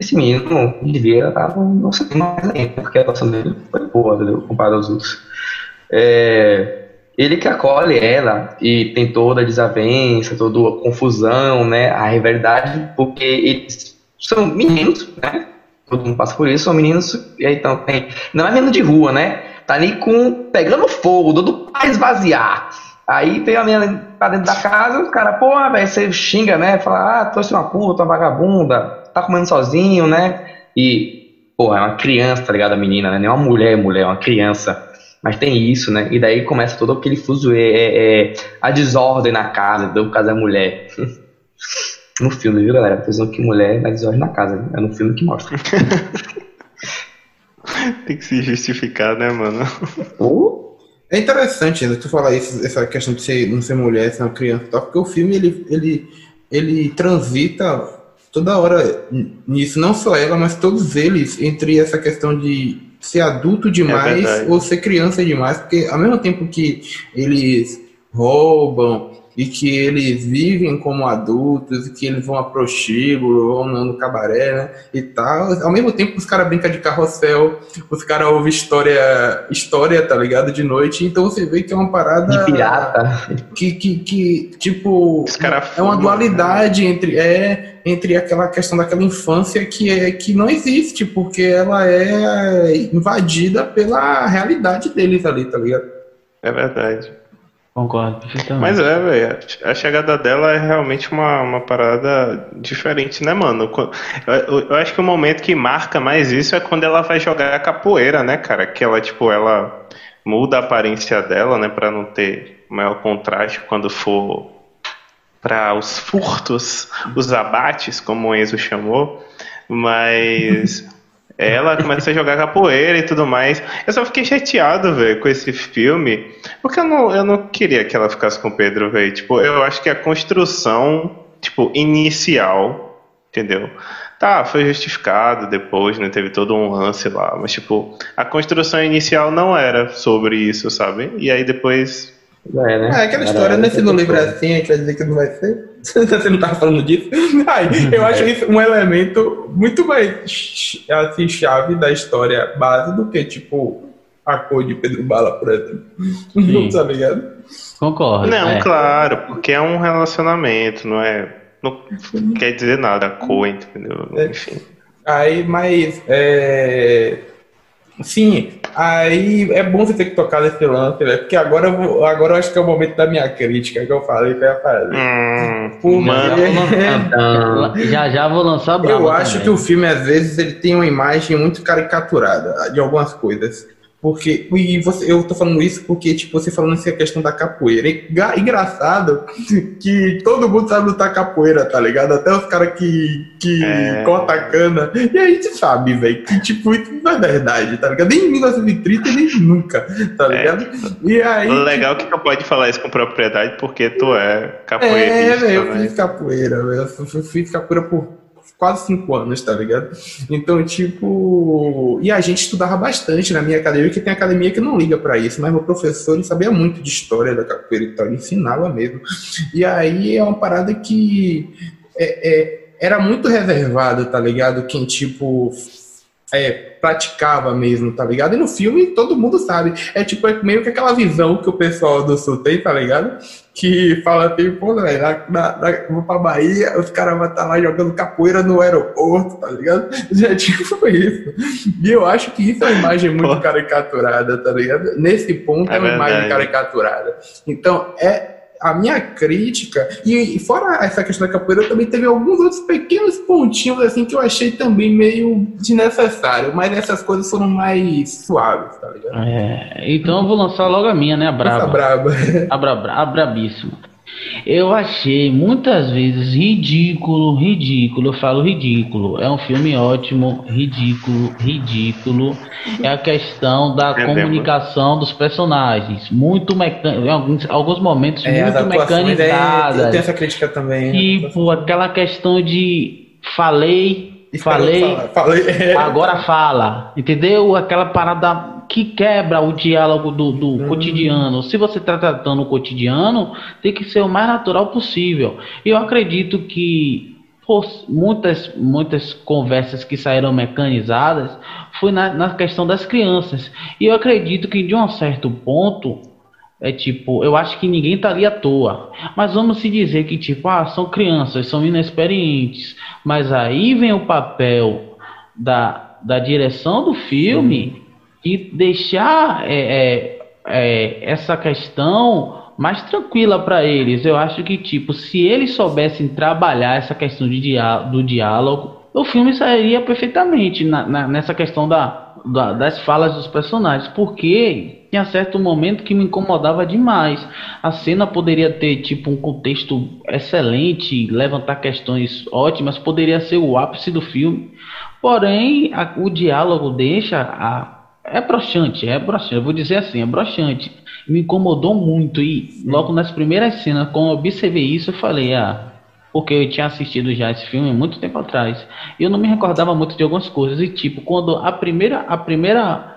S2: esse menino devia estar não sei mais ainda, porque a atuação dele foi boa, entendeu? comparado aos outros. É, ele que acolhe ela e tem toda a desavença, toda a confusão, né, a rivalidade, porque eles são meninos, né, todo mundo passa por isso, são meninos, e então tem, não é menino de rua, né, tá ali com, pegando fogo, todo pra esvaziar, Aí tem a menina pra dentro da casa, o cara, pô, velho, você xinga, né? Fala, ah, trouxe uma puta, uma vagabunda, tá comendo sozinho, né? E, pô, é uma criança, tá ligado? A menina, né? Nem uma mulher, mulher, é uma criança. Mas tem isso, né? E daí começa todo aquele fuso, é, é, é a desordem na casa, do caso da mulher. [laughs] no filme, viu, galera? Pensando que mulher dá desordem na casa, é no filme que mostra. [laughs]
S3: tem que se justificar, né, mano?
S1: É interessante ainda tu falar isso, essa questão de ser, não ser mulher, ser uma criança, tal, porque o filme ele, ele, ele transita toda hora nisso, não só ela, mas todos eles, entre essa questão de ser adulto demais é ou ser criança demais, porque ao mesmo tempo que eles roubam, e que eles vivem como adultos, e que eles vão a prostíbulo, vão no cabaré, né, e tal. Ao mesmo tempo os caras brincam de carrossel, os caras ouvem história, história, tá ligado, de noite, então você vê que é uma parada...
S2: De pirata.
S1: Que, que, que tipo, é uma dualidade entre, é, entre aquela questão daquela infância que, é, que não existe, porque ela é invadida pela realidade deles ali, tá ligado?
S3: É verdade.
S4: Concordo perfeitamente.
S3: Mas é, velho, a chegada dela é realmente uma, uma parada diferente, né, mano? Eu, eu, acho que o momento que marca mais isso é quando ela vai jogar a capoeira, né, cara? Que ela, tipo, ela muda a aparência dela, né, pra não ter maior contraste quando for para os furtos, os abates, como o Enzo chamou. Mas ela começa a jogar capoeira e tudo mais. Eu só fiquei chateado, velho, com esse filme. Porque eu não, eu não queria que ela ficasse com o Pedro, velho. Tipo, eu acho que a construção, tipo, inicial, entendeu? Tá, foi justificado depois, né? Teve todo um lance lá. Mas, tipo, a construção inicial não era sobre isso, sabe? E aí depois
S1: é, né? é aquela história, né? Se no livro é assim, a gente vai dizer que não vai ser. [laughs] Você não tava falando disso? [laughs] Ai, eu acho isso um elemento muito mais assim, chave da história base do que, tipo, a cor de Pedro Bala, por exemplo. [laughs] Não tá ligado?
S4: Concordo.
S3: Não, é. claro, porque é um relacionamento, não é. Não quer dizer nada a cor, entendeu? É. Enfim.
S1: Aí, mas. É Sim, aí é bom você ter que tocar nesse lance, né? Porque agora eu, vou, agora eu acho que é o momento da minha crítica que eu falei que eu ia fazer.
S3: Hum,
S4: já já vou lançar
S1: Eu acho também. que o filme, às vezes, ele tem uma imagem muito caricaturada de algumas coisas. Porque, e você, eu tô falando isso porque, tipo, você falando essa questão da capoeira. É engraçado que todo mundo sabe lutar capoeira, tá ligado? Até os caras que, que é... corta a cana. E a gente sabe, velho, que, tipo, isso não é verdade, tá ligado? Nem em 1930, nem nunca, tá é. ligado?
S3: É. E aí. Legal que tu pode falar isso com propriedade porque tu é capoeira.
S1: É, velho, eu né? fiz capoeira, velho. Eu fiz capoeira por quase cinco anos, tá ligado? Então, tipo. E a gente estudava bastante na minha academia, que tem academia que não liga para isso, mas meu professor ele sabia muito de história da capoeira e tal, ele ensinava mesmo. E aí é uma parada que. É, é, era muito reservado, tá ligado? Quem, tipo, é, praticava mesmo, tá ligado? E no filme todo mundo sabe. É tipo é meio que aquela visão que o pessoal do Sul tem, tá ligado? Que fala assim, pô, velho, na, na, na, vou pra Bahia, os caras vão estar tá lá jogando capoeira no aeroporto, tá ligado? [laughs] Já tipo isso. E eu acho que isso é uma imagem muito caricaturada, tá ligado? Nesse ponto é, é uma imagem caricaturada. Então, é, a minha crítica, e, e, fora essa questão da capoeira, também teve alguns outros pequenos pontinhos assim que eu achei também meio desnecessário, mas essas coisas foram mais suaves, tá ligado?
S4: É, então eu vou lançar logo a minha, né? A braba.
S1: A braba.
S4: A, bra, a brabíssima. Eu achei muitas vezes ridículo, ridículo, eu falo ridículo. É um filme ótimo, ridículo, ridículo. É a questão da comunicação dos personagens. Muito mecânica, em alguns, alguns momentos é, muito mecanizadas. É, eu
S1: tenho essa crítica também.
S4: Tipo, aquela questão de falei, falei, falei, [laughs] agora fala. Entendeu? Aquela parada que quebra o diálogo do, do uhum. cotidiano. Se você está tratando o cotidiano, tem que ser o mais natural possível. E eu acredito que por muitas, muitas conversas que saíram mecanizadas foi na, na questão das crianças. E eu acredito que de um certo ponto é tipo, eu acho que ninguém tá ali à toa. Mas vamos se dizer que, tipo, ah, são crianças, são inexperientes. Mas aí vem o papel da, da direção do filme e deixar é, é, é, essa questão mais tranquila para eles. Eu acho que, tipo, se eles soubessem trabalhar essa questão de diá do diálogo, o filme sairia perfeitamente na, na, nessa questão da, da, das falas dos personagens, porque tinha certo momento que me incomodava demais. A cena poderia ter, tipo, um contexto excelente, levantar questões ótimas, poderia ser o ápice do filme. Porém, a, o diálogo deixa a é broxante, é broxante. Eu vou dizer assim, é broxante. Me incomodou muito e logo nas primeiras cenas, quando eu observei isso, eu falei, ah, porque eu tinha assistido já esse filme muito tempo atrás. E eu não me recordava muito de algumas coisas. E tipo, quando a primeira, a primeira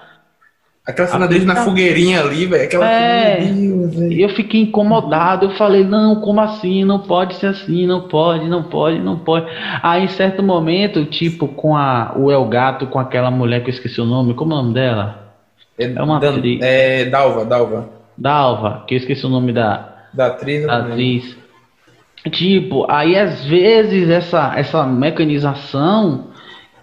S1: Aquela cena dele na fogueirinha ali, velho. Aquela
S4: é, eu fiquei incomodado. Eu falei, não, como assim? Não pode ser assim, não pode, não pode, não pode. Aí, em certo momento, tipo, com a, o El Gato, com aquela mulher que eu esqueci o nome, como é o nome dela?
S1: É, é uma Dan, atriz. É Dalva, Dalva.
S4: Dalva, que eu esqueci o nome da,
S1: da atriz. Da
S4: atriz. Tipo, aí às vezes essa, essa mecanização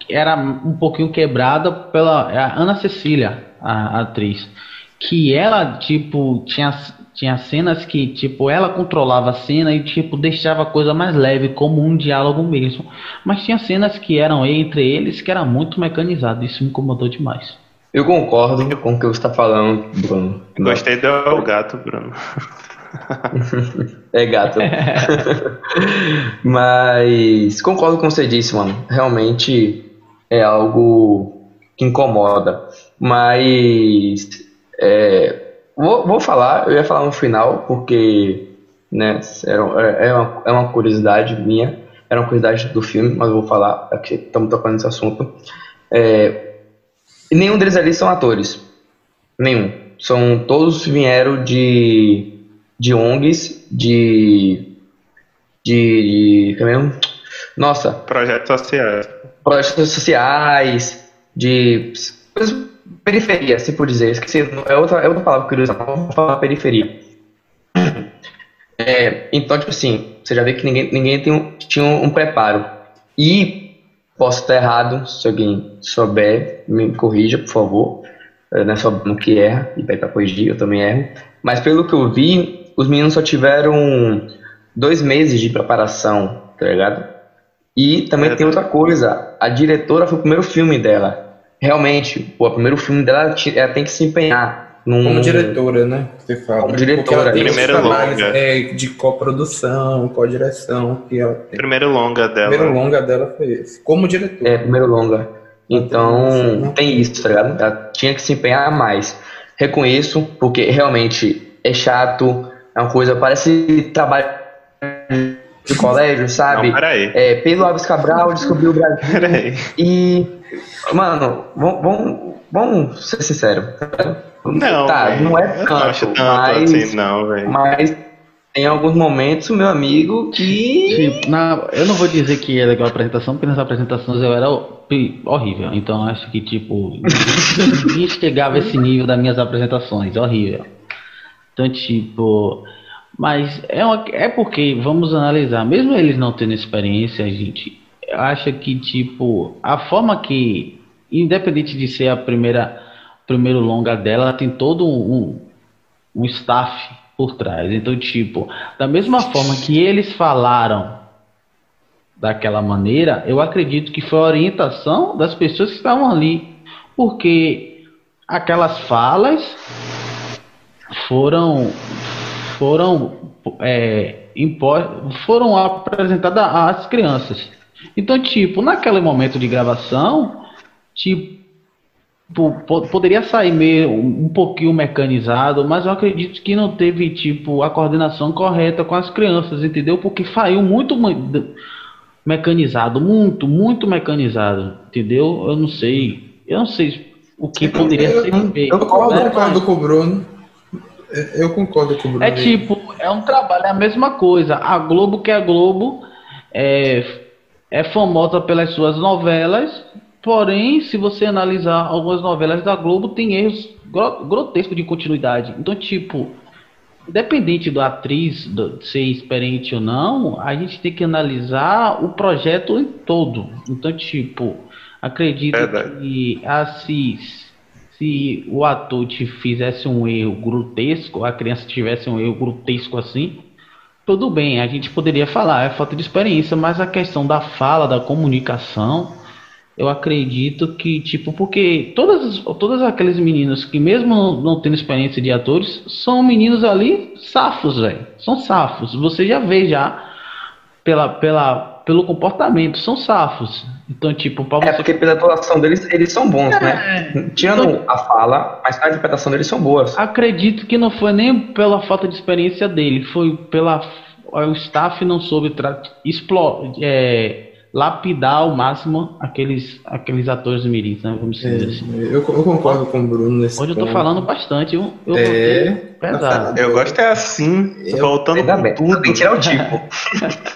S4: era um pouquinho quebrada pela Ana Cecília a, atriz, que ela, tipo, tinha, tinha cenas que, tipo, ela controlava a cena e, tipo, deixava a coisa mais leve, como um diálogo mesmo. Mas tinha cenas que eram entre eles que era muito mecanizado, isso me incomodou demais.
S2: Eu concordo com o que você está falando, Bruno.
S3: Gostei do gato, Bruno. [laughs]
S2: é gato. [laughs] Mas concordo com o que você disse, mano. Realmente é algo que incomoda. Mas é, vou, vou falar, eu ia falar no final, porque né, é, é, uma, é uma curiosidade minha, era uma curiosidade do filme, mas eu vou falar, aqui estamos tocando nesse assunto. É, nenhum deles ali são atores. Nenhum. São, todos vieram de, de ONGs, de. de. de é Nossa.
S3: Projetos sociais.
S2: Projetos sociais, de periferia, se por dizer. Esqueci, é outra, é outra palavra que eu uso, vou falar periferia. [clears throat] É, então, tipo assim, você já vê que ninguém, ninguém tem um, tinha um, preparo. E posso estar errado, se alguém souber, me corrija, por favor. Não é só no que erra, e para corrigir, eu também erro. Mas pelo que eu vi, os meninos só tiveram dois meses de preparação, tá ligado? E também é, tem outra coisa, a diretora foi o primeiro filme dela realmente, o primeiro filme dela ela tem que se empenhar.
S1: Num... Como diretora, né? Você fala.
S2: Como diretora.
S3: Primeiro longa.
S1: É, de coprodução, co-direção. Que ela tem.
S3: Primeiro longa dela.
S1: Primeiro longa dela foi esse. Como diretora.
S2: É, primeiro longa. Então, tem isso, tá ligado? Ela tinha que se empenhar mais. Reconheço, porque realmente é chato, é uma coisa, parece trabalho do colégio, sabe?
S3: Não, peraí.
S2: É, Pedro Alves Cabral descobriu o Brasil.
S3: Peraí.
S2: E, mano, vamos, vamos, ser sinceros.
S3: Não,
S2: tá, não é tanto,
S3: não acho tanto
S2: mas,
S3: assim, não, velho.
S2: mas tem alguns momentos, meu amigo, que
S4: Tipo, na, eu não vou dizer que é legal a apresentação, porque nas apresentações eu era ho- horrível. Então acho que, tipo, [laughs] ninguém chegava a esse nível das minhas apresentações. Horrível. Então, tipo. Mas é, uma, é porque, vamos analisar, mesmo eles não tendo experiência, a gente acha que, tipo, a forma que, independente de ser a primeira primeiro longa dela, ela tem todo um, um staff por trás. Então, tipo, da mesma forma que eles falaram daquela maneira, eu acredito que foi a orientação das pessoas que estavam ali. Porque aquelas falas foram foram é, foram apresentadas às crianças. Então, tipo, naquele momento de gravação, tipo, po- poderia sair meio um pouquinho mecanizado, mas eu acredito que não teve tipo a coordenação correta com as crianças, entendeu? Porque saiu muito me- mecanizado, muito, muito mecanizado, entendeu? Eu não sei, eu não sei o que poderia
S1: eu,
S4: ser
S1: eu,
S4: feito.
S1: eu concordo,
S4: né?
S1: com o Bruno. Eu concordo com o Bruno.
S4: É tipo, é um trabalho, é a mesma coisa. A Globo, que é a Globo, é, é famosa pelas suas novelas, porém, se você analisar algumas novelas da Globo, tem erros gro- grotescos de continuidade. Então, tipo, independente da atriz do- ser experiente ou não, a gente tem que analisar o projeto em todo. Então, tipo, acredito
S3: Verdade.
S4: que assim, se o ator te fizesse um erro grotesco, a criança tivesse um erro grotesco assim, tudo bem, a gente poderia falar, é falta de experiência, mas a questão da fala, da comunicação, eu acredito que, tipo, porque todas, todas aqueles meninos que, mesmo não, tendo experiência de atores, são meninos ali safos, velho. São safos. Você já vê já pela, pela, pelo comportamento, são safos. Então, tipo, pra
S2: é
S4: você.
S2: porque pela atuação deles, eles são bons, né? Tirando a fala, mas a interpretação deles são boas.
S4: Acredito que não foi nem pela falta de experiência dele, foi pela. O staff não soube tra- é, lapidar ao máximo aqueles, aqueles atores mirins, né? Vamos dizer assim.
S1: Eu, eu concordo com o Bruno nesse
S4: Hoje eu tô
S1: ponto.
S4: falando bastante, eu, eu
S1: É.
S4: voltei pesado.
S3: Eu gosto é assim,
S1: Eu-
S3: voltando com
S2: bem,
S3: tudo.
S2: tem que tirar o tipo. [laughs]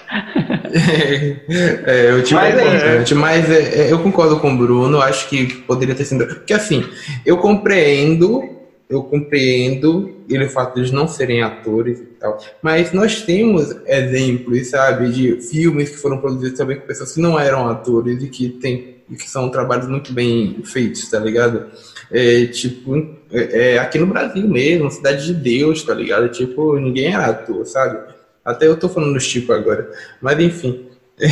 S1: é, o tipo
S2: Mas
S1: é
S2: é
S1: importante, mas é, é, eu concordo com o Bruno, acho que poderia ter sido. Porque assim, eu compreendo, eu compreendo ele o fato de eles não serem atores e tal, mas nós temos exemplos, sabe, de filmes que foram produzidos também com pessoas que não eram atores e que tem e que são trabalhos muito bem feitos, tá ligado? É, tipo, é, é, aqui no Brasil mesmo, Cidade de Deus, tá ligado? Tipo, ninguém era ator, sabe? Até eu tô falando dos tipo agora. Mas enfim. [laughs]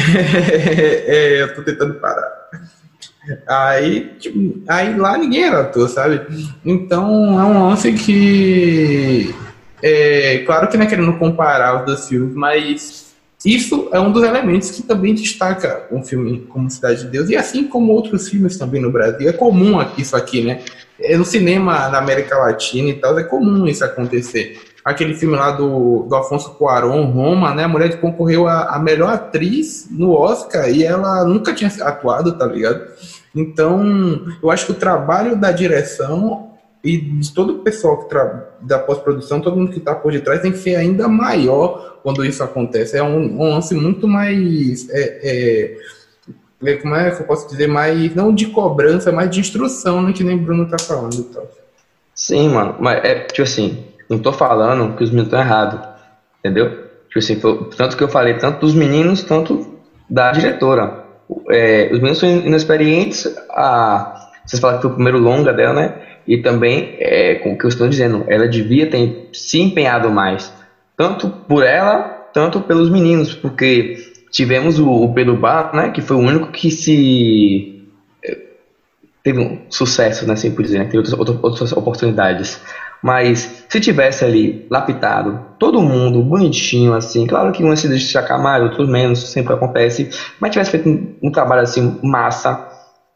S1: É, eu tô tentando parar. Aí, tipo, aí lá ninguém era ator, sabe? Então é um lance que. É, claro que não é querendo comparar os dois filmes, mas isso é um dos elementos que também destaca um filme como Cidade de Deus, e assim como outros filmes também no Brasil. É comum isso aqui, né? É, no cinema na América Latina e tal, é comum isso acontecer. Aquele filme lá do, do Afonso Cuarón, Roma, né? A mulher concorreu a, a melhor atriz no Oscar e ela nunca tinha atuado, tá ligado? Então, eu acho que o trabalho da direção e de todo o pessoal que da pós-produção, todo mundo que está por detrás tem que ser ainda maior quando isso acontece. É um, um lance muito mais. É, é, como é que eu posso dizer? Mais. Não de cobrança, mas de instrução, né? Que nem o Bruno tá falando e tal.
S2: Sim, mano. Mas é tipo assim, não tô falando que os meninos estão errados. Entendeu? Tipo assim, foi- tanto que eu falei, tanto dos meninos, tanto da diretora. É, os meninos são inexperientes. A, vocês falaram que foi o primeiro longa dela, né? E também, é, com o que eu estou dizendo, ela devia ter se empenhado mais. Tanto por ela, tanto pelos meninos, porque tivemos o, o Pedro Bar, né? Que foi o único que se teve um sucesso, né, assim por dizer, né, teve outras, outras, outras oportunidades. Mas se tivesse ali lapidado todo mundo bonitinho, assim, claro que um se destacar mais, outros menos, sempre acontece, mas tivesse feito um, um trabalho assim, massa,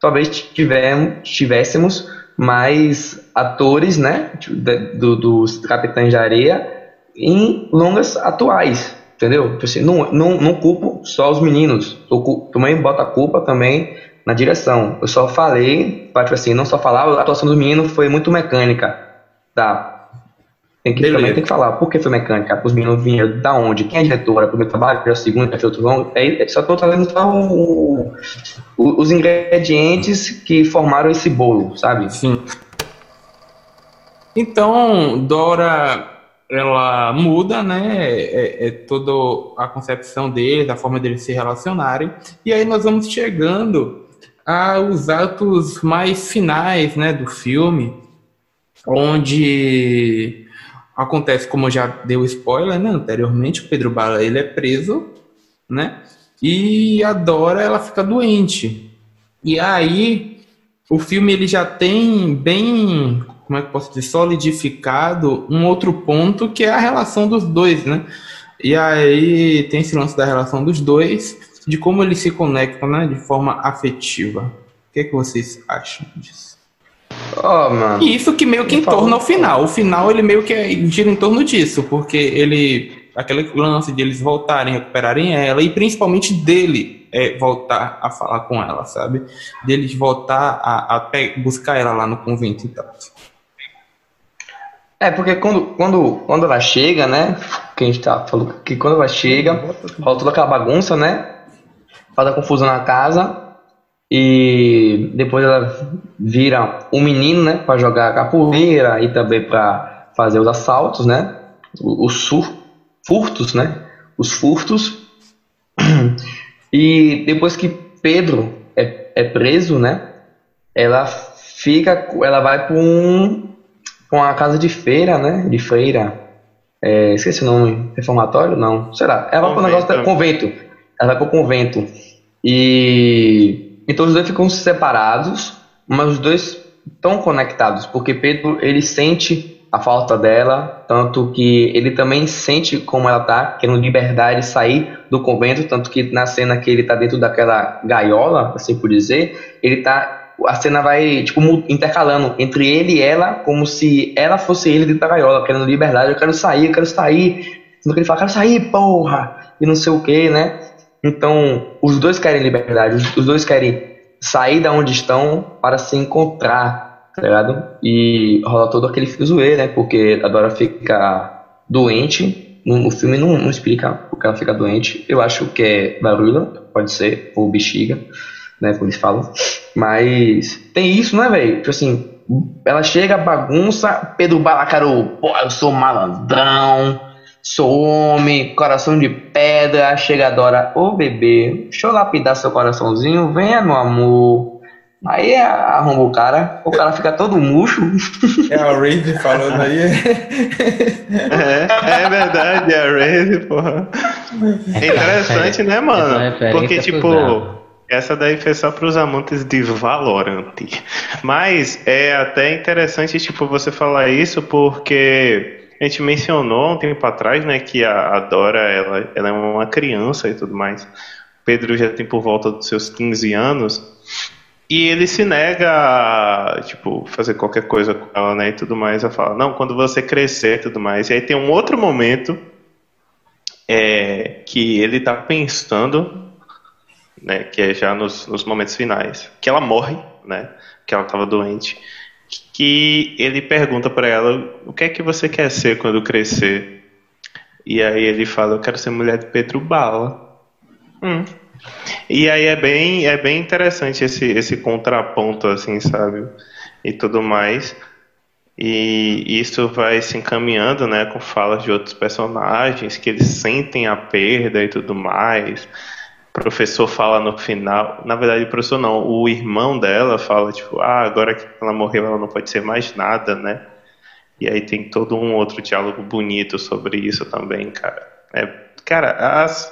S2: talvez tivemos, tivéssemos mais atores, né, do, dos Capitães de Areia em longas atuais, Entendeu? Tipo assim, não, não, não culpo só os meninos. Também boto a culpa também na direção. Eu só falei, tipo assim, não só falar, a atuação do menino foi muito mecânica. Tá. Tem que, também tem que falar, por que foi mecânica? Os meninos vinham da onde? Quem é a diretora? Primeiro trabalho, primeiro segundo, terceiro outro é, Só estou trazendo só o, o, os ingredientes que formaram esse bolo, sabe?
S1: Sim. Então, Dora, ela muda, né? É, é toda a concepção deles, a forma deles se relacionarem. E aí nós vamos chegando aos atos mais finais, né, do filme, onde acontece, como já deu spoiler, né, anteriormente, o Pedro Bala, ele é preso, né, e a Dora, ela fica doente. E aí, o filme, ele já tem bem, como é que posso dizer, solidificado um outro ponto, que é a relação dos dois, né, e aí tem esse lance da relação dos dois, de como eles se conectam, né, de forma afetiva. O que, é que vocês acham disso?
S2: Oh, mano.
S1: E isso que meio que entorna o final. O final ele meio que gira em torno disso, porque ele. Aquele lance de eles voltarem, recuperarem ela, e principalmente dele é, voltar a falar com ela, sabe? Deles voltar a, a buscar ela lá no convento e tal.
S2: É, porque quando, quando, quando ela chega, né? Que a gente tá falando que quando ela chega, rola toda aquela bagunça, né? Faz a confusão na casa. E depois ela vira um menino, né, para jogar capoeira e também para fazer os assaltos, né, os furtos, né, os furtos. [clears throat] E depois que Pedro é, é preso, né, ela fica, ela vai para um, uma casa de feira, né, de feira, é, esqueci o nome, reformatório, não, será? Ela vai para o negócio convento, ela vai para o convento. E então os dois ficam separados, mas os dois estão conectados, porque Pedro ele sente a falta dela, tanto que ele também sente como ela tá, querendo liberdade sair do convento, tanto que na cena que ele tá dentro daquela gaiola, assim por dizer, ele tá a cena vai tipo intercalando entre ele e ela, como se ela fosse ele dentro da gaiola, querendo liberdade, eu quero sair, eu quero sair. Sendo que ele fala, quero sair, porra! E não sei o que, né? Então, os dois querem liberdade, os dois querem sair da onde estão para se encontrar, tá ligado? E rola todo aquele fuzuê, né? Porque a Dora fica doente. No, filme não, não, explica porque ela fica doente. Eu acho que é varíola, pode ser, ou bexiga, né? Como eles falam. Mas tem isso, né, velho? Tipo assim, ela chega, bagunça, Pedro Balacaro, pô, eu sou malandrão Sou homem, coração de pedra, chega Dora, ô bebê, deixa eu lapidar seu coraçãozinho, venha meu amor. Aí arruma o cara, o cara fica todo murcho.
S1: É a Raze falando aí.
S3: é, é verdade, é a Raze, porra. É interessante, né, mano? Porque, tipo, essa daí foi só para os amantes de Valorant. Mas é até interessante, tipo, você falar isso porque a gente mencionou um tempo atrás, né, que a, a Dora, ela, ela é uma criança e tudo mais. Pedro já tem por volta dos seus 15 anos. E ele se nega a, tipo, fazer qualquer coisa com ela, né, e tudo mais. Ela fala, não, quando você crescer e tudo mais. E aí tem um outro momento é, que ele tá pensando, né, que é já nos, nos momentos finais, que ela morre, né, que ela estava doente que ele pergunta para ela o que é que você quer ser quando crescer. E aí ele fala, eu quero ser mulher de Pedro Bala. Hum. E aí é bem, é bem interessante esse, esse contraponto, assim, sabe? E tudo mais. E isso vai se encaminhando, né, com falas de outros personagens que eles sentem a perda e tudo mais professor fala no final, na verdade o professor não, o irmão dela fala tipo, ah, agora que ela morreu ela não pode ser mais nada, né? E aí tem todo um outro diálogo bonito sobre isso também, cara. É, cara, as,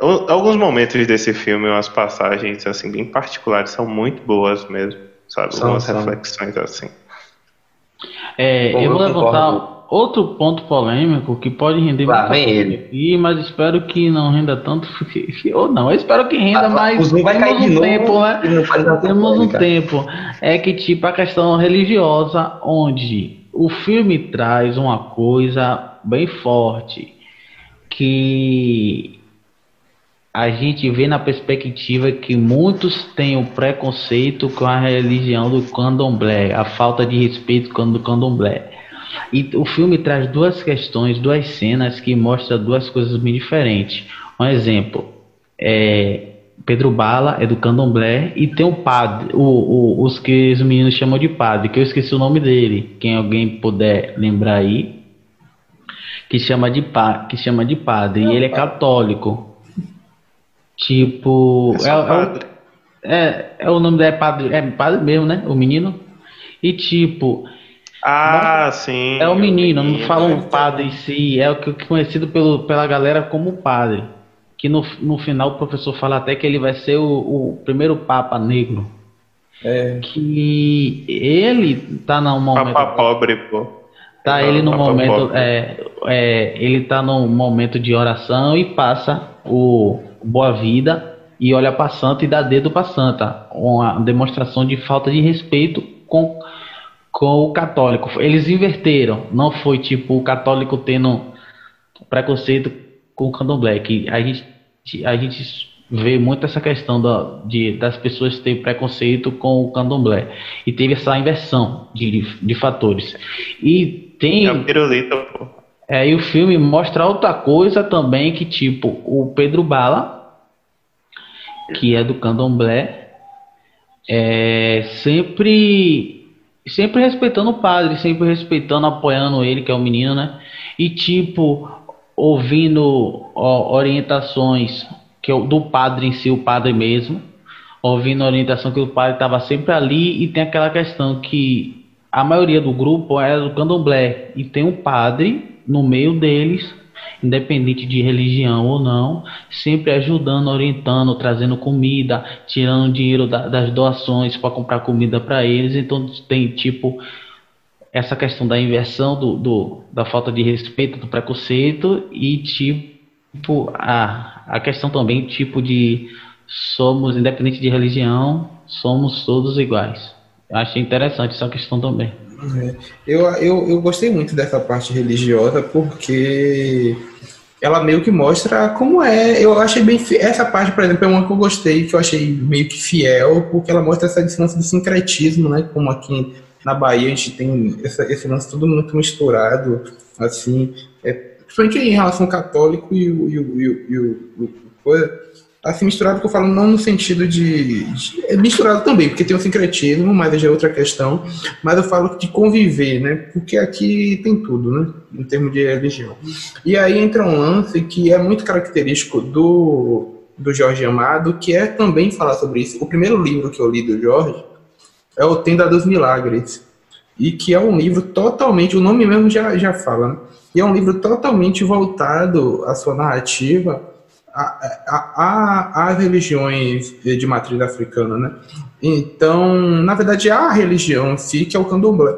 S3: alguns momentos desse filme, umas passagens assim bem particulares são muito boas mesmo, sabe? São, Algumas são. reflexões assim.
S4: É, eu vou levantar outro ponto polêmico que pode render
S2: Lá, vem ele.
S4: Aqui, mas espero que não renda tanto. [laughs] Ou não, eu espero que renda, ah, mas
S2: vai temos cair um de tempo, novo, né?
S4: Temos um tempo. É que tipo a questão religiosa, onde o filme traz uma coisa bem forte. que a gente vê na perspectiva que muitos têm o preconceito com a religião do candomblé, a falta de respeito com o candomblé. E o filme traz duas questões, duas cenas que mostram duas coisas bem diferentes. Um exemplo, é, Pedro Bala é do candomblé e tem o padre, o, o, os que os meninos chamam de padre, que eu esqueci o nome dele. Quem alguém puder lembrar aí, que chama de, pa, que chama de padre. e ele é católico. Tipo. É, é, é, é, o nome dele é padre, é padre mesmo, né? O menino. E tipo.
S3: Ah, sim.
S4: É o menino, não falam padre em si, é o que é conhecido pelo, pela galera como padre. Que no, no final o professor fala até que ele vai ser o, o primeiro Papa Negro. É. Que ele tá num momento.
S3: Papa pobre, pô.
S4: Tá ele no momento. É, é, ele tá num momento de oração e passa o Boa Vida e olha para Santa e dá dedo para Santa. Uma demonstração de falta de respeito com, com o católico. Eles inverteram. Não foi tipo o católico tendo preconceito com o candomblé. Que a gente, a gente vê muito essa questão da, de, das pessoas terem preconceito com o candomblé. E teve essa inversão de, de fatores. E tem. É pirulito, pô. É, e o filme mostra outra coisa também, que tipo, o Pedro Bala, que é do candomblé, é sempre, sempre respeitando o padre, sempre respeitando, apoiando ele, que é o menino, né? E tipo, ouvindo ó, orientações que é do padre em si, o padre mesmo, ouvindo a orientação que o padre estava sempre ali e tem aquela questão que a maioria do grupo é do candomblé e tem um padre no meio deles, independente de religião ou não, sempre ajudando, orientando, trazendo comida, tirando dinheiro da, das doações para comprar comida para eles. Então tem tipo essa questão da inversão do, do, da falta de respeito, do preconceito e tipo a, a questão também tipo de somos independente de religião, somos todos iguais. Eu achei interessante essa questão também.
S1: É. Eu, eu, eu gostei muito dessa parte religiosa porque ela meio que mostra como é. Eu achei bem. Essa parte, por exemplo, é uma que eu gostei, que eu achei meio que fiel, porque ela mostra essa distância do sincretismo, né? Como aqui na Bahia a gente tem essa, esse lance tudo muito misturado, assim, é, principalmente em relação ao católico e o, e o, e o, e o, o coisa assim, misturado que eu falo não no sentido de, de, É misturado também, porque tem o sincretismo, mas já é outra questão. Mas eu falo de conviver, né? Porque aqui tem tudo, né? Em termos de religião. E aí entra um lance que é muito característico do, do Jorge Amado, que é também falar sobre isso. O primeiro livro que eu li do Jorge é O Tenda dos Milagres. E que é um livro totalmente, o nome mesmo já, já fala, né? E é um livro totalmente voltado à sua narrativa há, religiões de matriz africana, né? Então, na verdade, há a religião em si, que é o candomblé.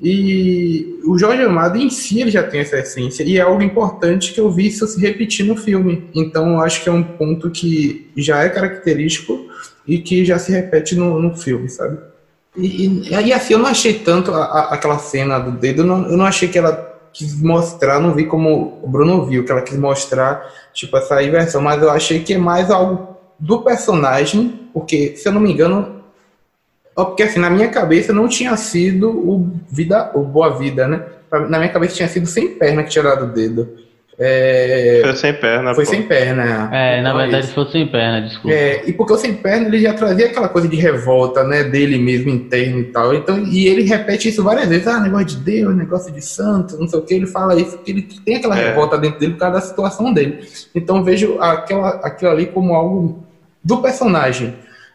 S1: E o Jorge Amado em si ele já tem essa essência, e é algo importante que eu vi isso se repetir no filme. Então, eu acho que é um ponto que já é característico e que já se repete no, no filme, sabe? E, e, e, assim, eu não achei tanto a, a, aquela cena do dedo, não, eu não achei que ela quis mostrar, não vi como o Bruno viu, que ela quis mostrar, tipo, essa inversão, mas eu achei que é mais algo do personagem, porque, se eu não me engano, porque assim, na minha cabeça não tinha sido o vida, o Boa Vida, né? Na minha cabeça tinha sido sem perna que tinha dado o dedo.
S3: É... Foi sem perna.
S1: Foi pô. sem perna.
S4: É, na verdade foi sem perna, desculpa.
S1: É, e porque o sem perna ele já trazia aquela coisa de revolta, né, dele mesmo interno e tal. Então, e ele repete isso várias vezes, ah, negócio de Deus, negócio de santo, não sei o que, ele fala isso, porque ele tem aquela é. revolta dentro dele por causa da situação dele. Então vejo aquela, aquilo ali como algo do personagem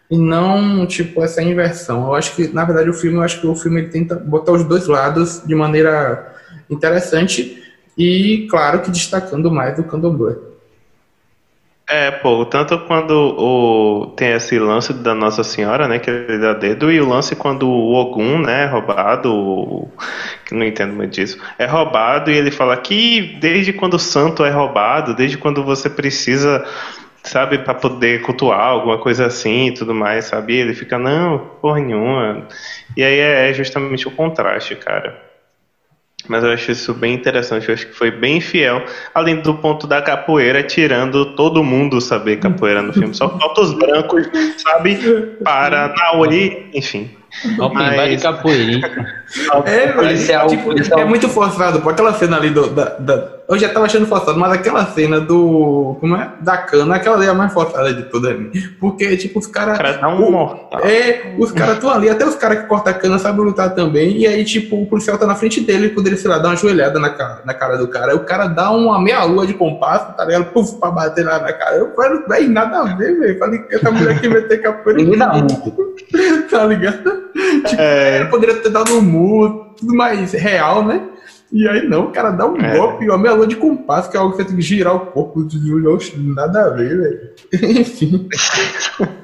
S1: e não tipo essa inversão. Eu acho que na verdade o filme, eu acho que o filme ele tenta botar os dois lados de maneira interessante e, claro, que destacando mais o candomblé.
S3: É, pô, tanto quando o, tem esse lance da Nossa Senhora, né, que ele dá dedo, e o lance quando o Ogum, né, é roubado, que não entendo muito disso, é roubado e ele fala que desde quando o santo é roubado, desde quando você precisa, sabe, para poder cultuar alguma coisa assim e tudo mais, sabe, ele fica, não, porra nenhuma. E aí é justamente o contraste, cara. Mas eu acho isso bem interessante, eu acho que foi bem fiel, além do ponto da capoeira, tirando todo mundo saber capoeira no filme. Só falta os brancos, sabe? Para Naori, enfim.
S4: Open Mas... vai de capoeira.
S1: É, [laughs] policial, tipo, policial. é muito forçado. Pô, aquela cena ali do, da, da, Eu já tava achando forçado, mas aquela cena do. Como é? Da cana, aquela ali é a mais forçada de todas. Porque, tipo, os caras.
S3: Cara, dá um mortal.
S1: É, os caras estão ali, até os caras que cortam a cana sabem lutar também. E aí, tipo, o policial tá na frente dele e poderia, sei lá, dar uma joelhada na cara, na cara do cara. Aí o cara dá uma meia-lua de compasso, tá ligado? Puf, pra bater lá na cara. Eu falei, velho, nada a ver, velho. Falei, essa mulher aqui vai ter capoeira. [laughs] tá ligado? Tipo, é. poderia ter dado um murro, tudo mais real, né? E aí não, o cara dá um é. golpe, uma meia lua de compasso, que é algo que você tem que girar o corpo, nada a ver, velho. [laughs] Enfim. [laughs]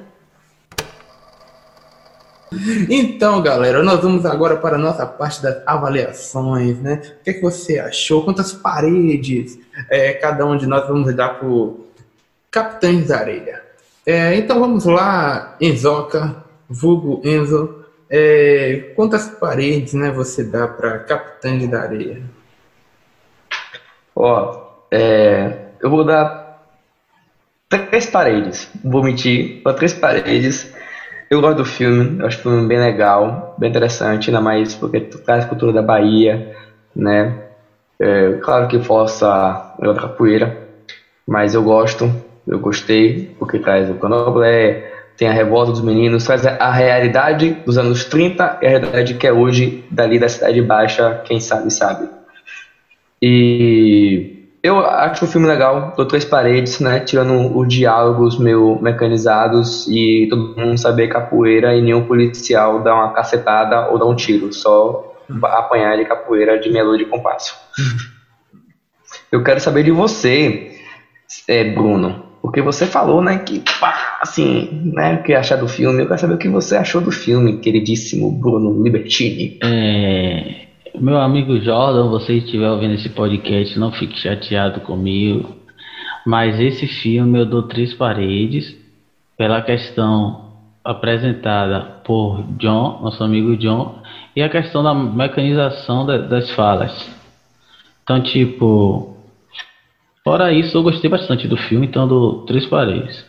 S1: Então, galera, nós vamos agora para a nossa parte das avaliações, né? O que, é que você achou? Quantas paredes é, cada um de nós vamos dar para Capitães da Areia? É, então vamos lá, Enzoca, vulgo Enzo. É, quantas paredes né, você dá para Capitães da Areia?
S2: Ó, é, eu vou dar três paredes. Vou mentir, para três paredes. Eu gosto do filme, eu acho o filme bem legal, bem interessante, ainda mais porque traz a cultura da Bahia, né? É, claro que força a capoeira, mas eu gosto, eu gostei, porque traz o canoblé, tem a revolta dos meninos, traz a realidade dos anos 30 e a realidade que é hoje, dali da Cidade Baixa, quem sabe, sabe. E eu acho o filme legal, tô três paredes, né, tirando os diálogos meio mecanizados e todo mundo saber capoeira e nenhum policial dá uma cacetada ou dá um tiro, só apanhar de capoeira de melô de compasso. Eu quero saber de você, é, Bruno, porque você falou, né, que, pá, assim, né, o que achar do filme. Eu quero saber o que você achou do filme, queridíssimo Bruno Libertini.
S4: É, meu amigo Jordan, você estiver ouvindo esse podcast, não fique chateado comigo. Mas esse filme eu dou três paredes pela questão apresentada por John, nosso amigo John, e a questão da mecanização das falas. Então, tipo, Fora isso, eu gostei bastante do filme, então do Três Paredes.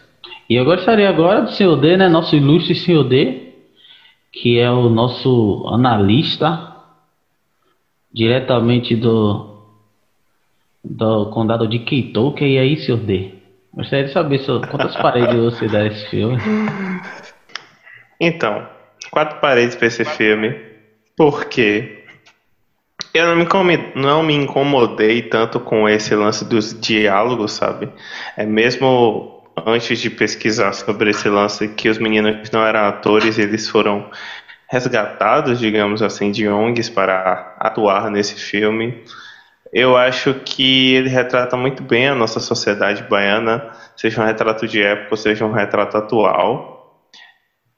S4: E eu gostaria agora do Sr. D, né, nosso ilustre Sr. D, que é o nosso analista, diretamente do, do condado de Keitoke. E aí, Sr. D? Gostaria de saber quantas paredes você dá a esse filme.
S3: Então, quatro paredes para esse filme, porque eu não me, não me incomodei tanto com esse lance dos diálogos, sabe? É mesmo antes de pesquisar sobre esse lance que os meninos não eram atores, eles foram resgatados, digamos assim, de ONGs para atuar nesse filme. Eu acho que ele retrata muito bem a nossa sociedade baiana, seja um retrato de época, seja um retrato atual.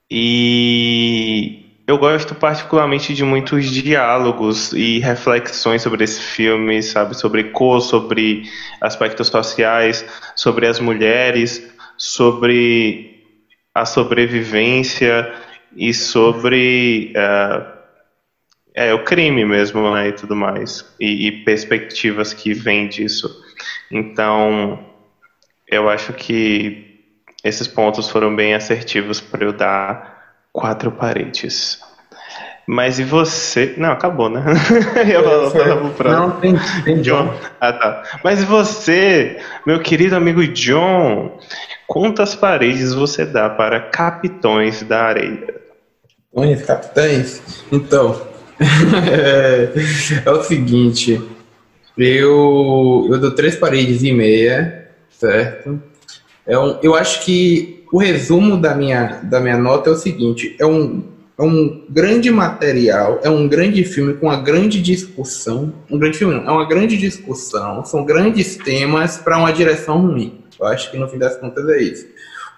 S3: E eu gosto particularmente de muitos diálogos e reflexões sobre esse filme, sabe, sobre cor, sobre aspectos sociais, sobre as mulheres, sobre a sobrevivência e sobre uh, é, o crime mesmo, né, e tudo mais, e, e perspectivas que vêm disso. Então, eu acho que esses pontos foram bem assertivos para eu dar quatro paredes. Mas e você? Não, acabou, né? [laughs] Eu
S1: vou falar Não, tem, tem
S3: John. Ah, tá. Mas e você, meu querido amigo John? Quantas paredes você dá para Capitões da Areia?
S1: Capitões, capitães? Então, [laughs] é, é, o seguinte, eu, eu dou três paredes e meia, certo? É um, eu acho que o resumo da minha, da minha nota é o seguinte: é um, é um grande material, é um grande filme com uma grande discussão. Um grande filme não, é uma grande discussão, são grandes temas para uma direção ruim. Eu acho que no fim das contas é isso.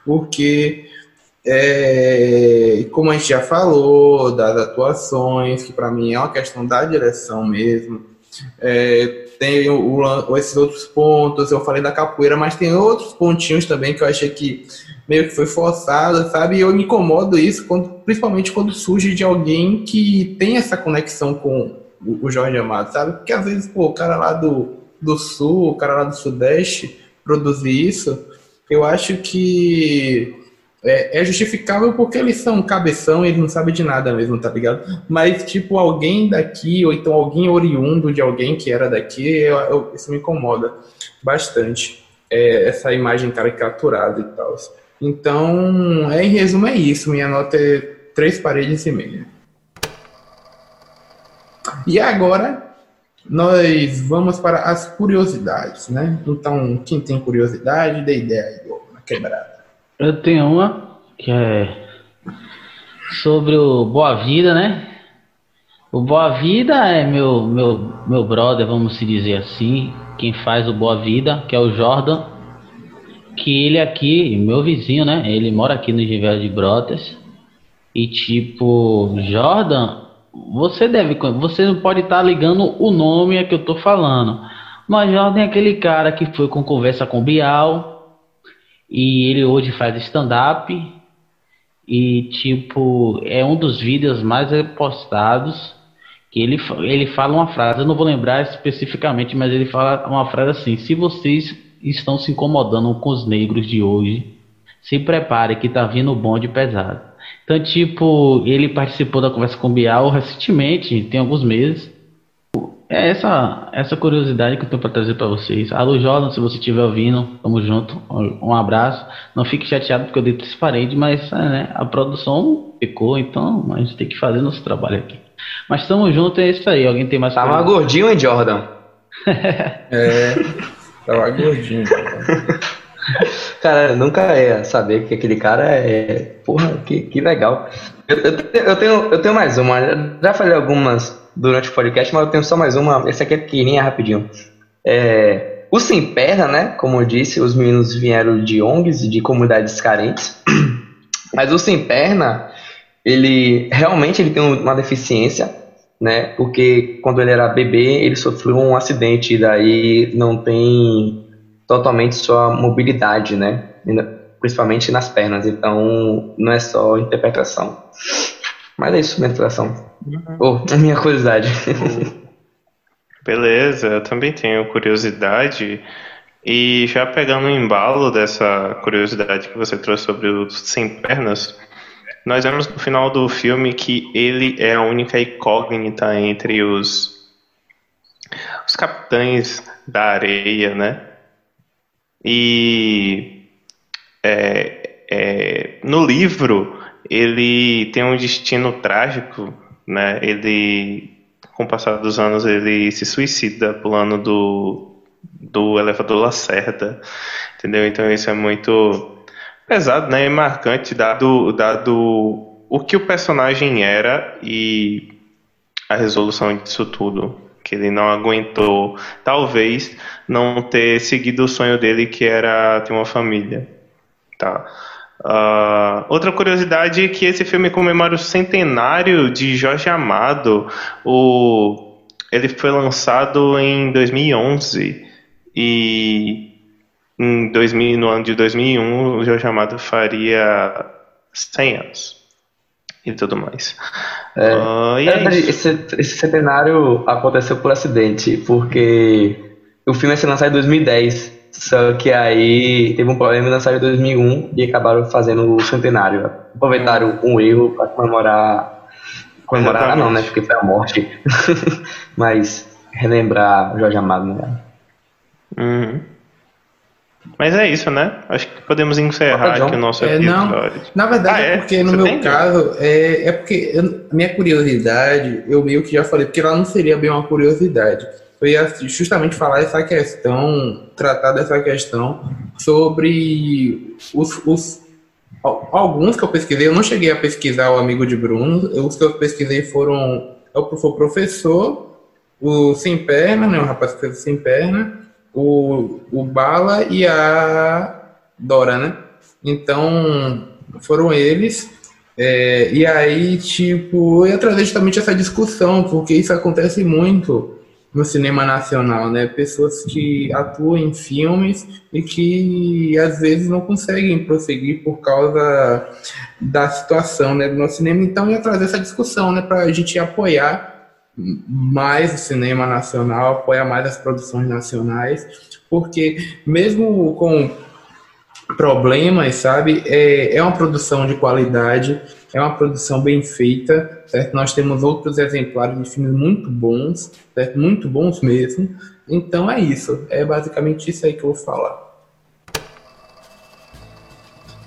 S1: Porque, é, como a gente já falou, das atuações, que para mim é uma questão da direção mesmo. É, tem o, o, esses outros pontos, eu falei da capoeira, mas tem outros pontinhos também que eu achei que meio que foi forçada, sabe? E eu me incomodo isso, quando, principalmente quando surge de alguém que tem essa conexão com, o, Jorge Amado, sabe? Porque às vezes, pô, o cara lá do, do sul, o cara lá do sudeste produzir isso, eu acho que é, é, justificável porque eles são cabeção eles não sabem de nada mesmo, tá ligado? Mas, tipo, alguém daqui, ou então alguém oriundo de alguém que era daqui, eu, eu, isso me incomoda bastante. É, essa imagem caricaturada e tal. Então, é, em resumo, é isso. Minha nota é três paredes e meia. E agora, nós vamos para as curiosidades, né? Então, quem tem curiosidade, dê ideia aí, na quebrada.
S4: Eu tenho uma que é sobre o Boa Vida, né? O Boa Vida é meu, meu, meu brother, vamos se dizer assim, quem faz o Boa Vida, que é o Jordan, que ele aqui, meu vizinho, né? Ele mora aqui no Ribeiro de Brotas. E tipo, Jordan, você deve, você não pode estar tá ligando o nome a que eu tô falando. Mas Jordan é aquele cara que foi com conversa com Bial, e ele hoje faz stand-up. E, tipo, é um dos vídeos mais postados. Que ele, ele fala uma frase, eu não vou lembrar especificamente, mas ele fala uma frase assim: Se vocês estão se incomodando com os negros de hoje, se prepare que tá vindo o bonde pesado. Então, tipo, ele participou da conversa com o Bial recentemente, tem alguns meses. É essa, essa curiosidade que eu tenho para trazer para vocês. Alô, Jordan, se você estiver ouvindo, tamo junto. Um abraço. Não fique chateado porque eu dei três paredes, mas é, né, a produção ficou, então a gente tem que fazer nosso trabalho aqui. Mas tamo junto, é isso aí. Alguém tem mais
S2: Tava gordinho, hein, Jordan? [laughs]
S1: é, tava gordinho. [laughs]
S2: cara, nunca ia saber que aquele cara é. Porra, que, que legal. Eu, eu, eu, tenho, eu tenho mais uma. Já falei algumas durante o podcast, mas eu tenho só mais uma. Essa aqui é pequenininha, rapidinho. É, o Sem Perna, né? Como eu disse, os meninos vieram de ONGs e de comunidades carentes. [clears throat] Mas o Sem Perna, ele realmente ele tem uma deficiência, né? Porque quando ele era bebê, ele sofreu um acidente e daí não tem totalmente sua mobilidade, né? Principalmente nas pernas. Então, não é só interpretação. Mas é isso, minha interpretação. Uhum. Oh, [laughs] minha curiosidade. [laughs]
S3: Beleza, eu também tenho curiosidade. E já pegando o embalo dessa curiosidade que você trouxe sobre os sem pernas, nós vemos no final do filme que ele é a única incógnita entre os, os capitães da areia, né? E é, é, no livro ele tem um destino trágico né? Ele, com o passar dos anos, ele se suicida pulando do, do elevador Lacerda, entendeu? Então isso é muito pesado, né? E marcante, dado, dado o que o personagem era e a resolução disso tudo. Que ele não aguentou, talvez, não ter seguido o sonho dele, que era ter uma família. Tá? Uh, outra curiosidade é que esse filme comemora o centenário de Jorge Amado. O, ele foi lançado em 2011 e em 2000, no ano de 2001 o Jorge Amado faria 100 anos e tudo mais.
S2: É, uh, é esse, esse centenário aconteceu por acidente, porque o filme ia ser lançado em 2010 só que aí teve um problema e lançaram em 2001 e acabaram fazendo o centenário. Aproveitaram um erro para comemorar. Comemorar não, né? Porque foi a morte. [laughs] Mas relembrar Jorge Amado, né?
S3: Uhum. Mas é isso, né? Acho que podemos encerrar aqui o nosso
S1: é, episódio. Não, na verdade, ah, é, é? porque no meu caso, é, é porque eu, minha curiosidade, eu meio que já falei, porque ela não seria bem uma curiosidade. Foi justamente falar essa questão, tratar dessa questão sobre os, os alguns que eu pesquisei, eu não cheguei a pesquisar o amigo de Bruno, os que eu pesquisei foram o professor, o sem perna, né, o rapaz que fez sem perna, o, o Bala e a Dora, né? Então, foram eles. É, e aí, tipo, eu ia trazer justamente essa discussão, porque isso acontece muito no cinema nacional, né? Pessoas que atuam em filmes e que às vezes não conseguem prosseguir por causa da situação, né, do nosso cinema. Então, ia trazer essa discussão, né, para a gente apoiar mais o cinema nacional, apoia mais as produções nacionais, porque mesmo com problemas, sabe, é, é uma produção de qualidade, é uma produção bem feita, certo? Nós temos outros exemplares de filmes muito bons, certo? Muito bons mesmo. Então é isso, é basicamente isso aí que eu vou falar.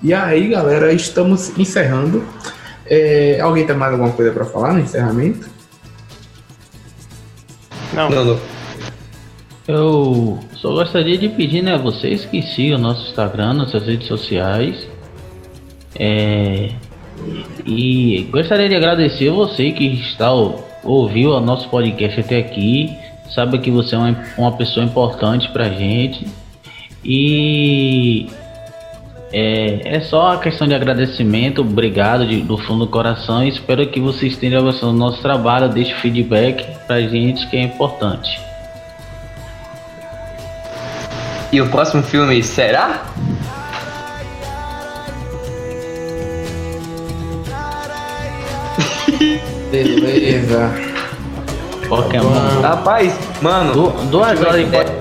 S1: E aí, galera, estamos encerrando. É, alguém tem mais alguma coisa para falar no encerramento?
S3: Não. não, não.
S4: Eu só gostaria de pedir né, a vocês que sigam nosso Instagram, nossas redes sociais. É, e gostaria de agradecer você que está ouviu o nosso podcast até aqui. Sabe que você é uma, uma pessoa importante pra gente. E é, é só a questão de agradecimento, obrigado de, do fundo do coração. E espero que vocês tenham gostado do nosso trabalho. Deixe feedback pra gente que é importante.
S2: E o próximo filme será?
S1: Beleza.
S4: Pokémon.
S2: Rapaz, mano.
S4: Du duas horas de podcast.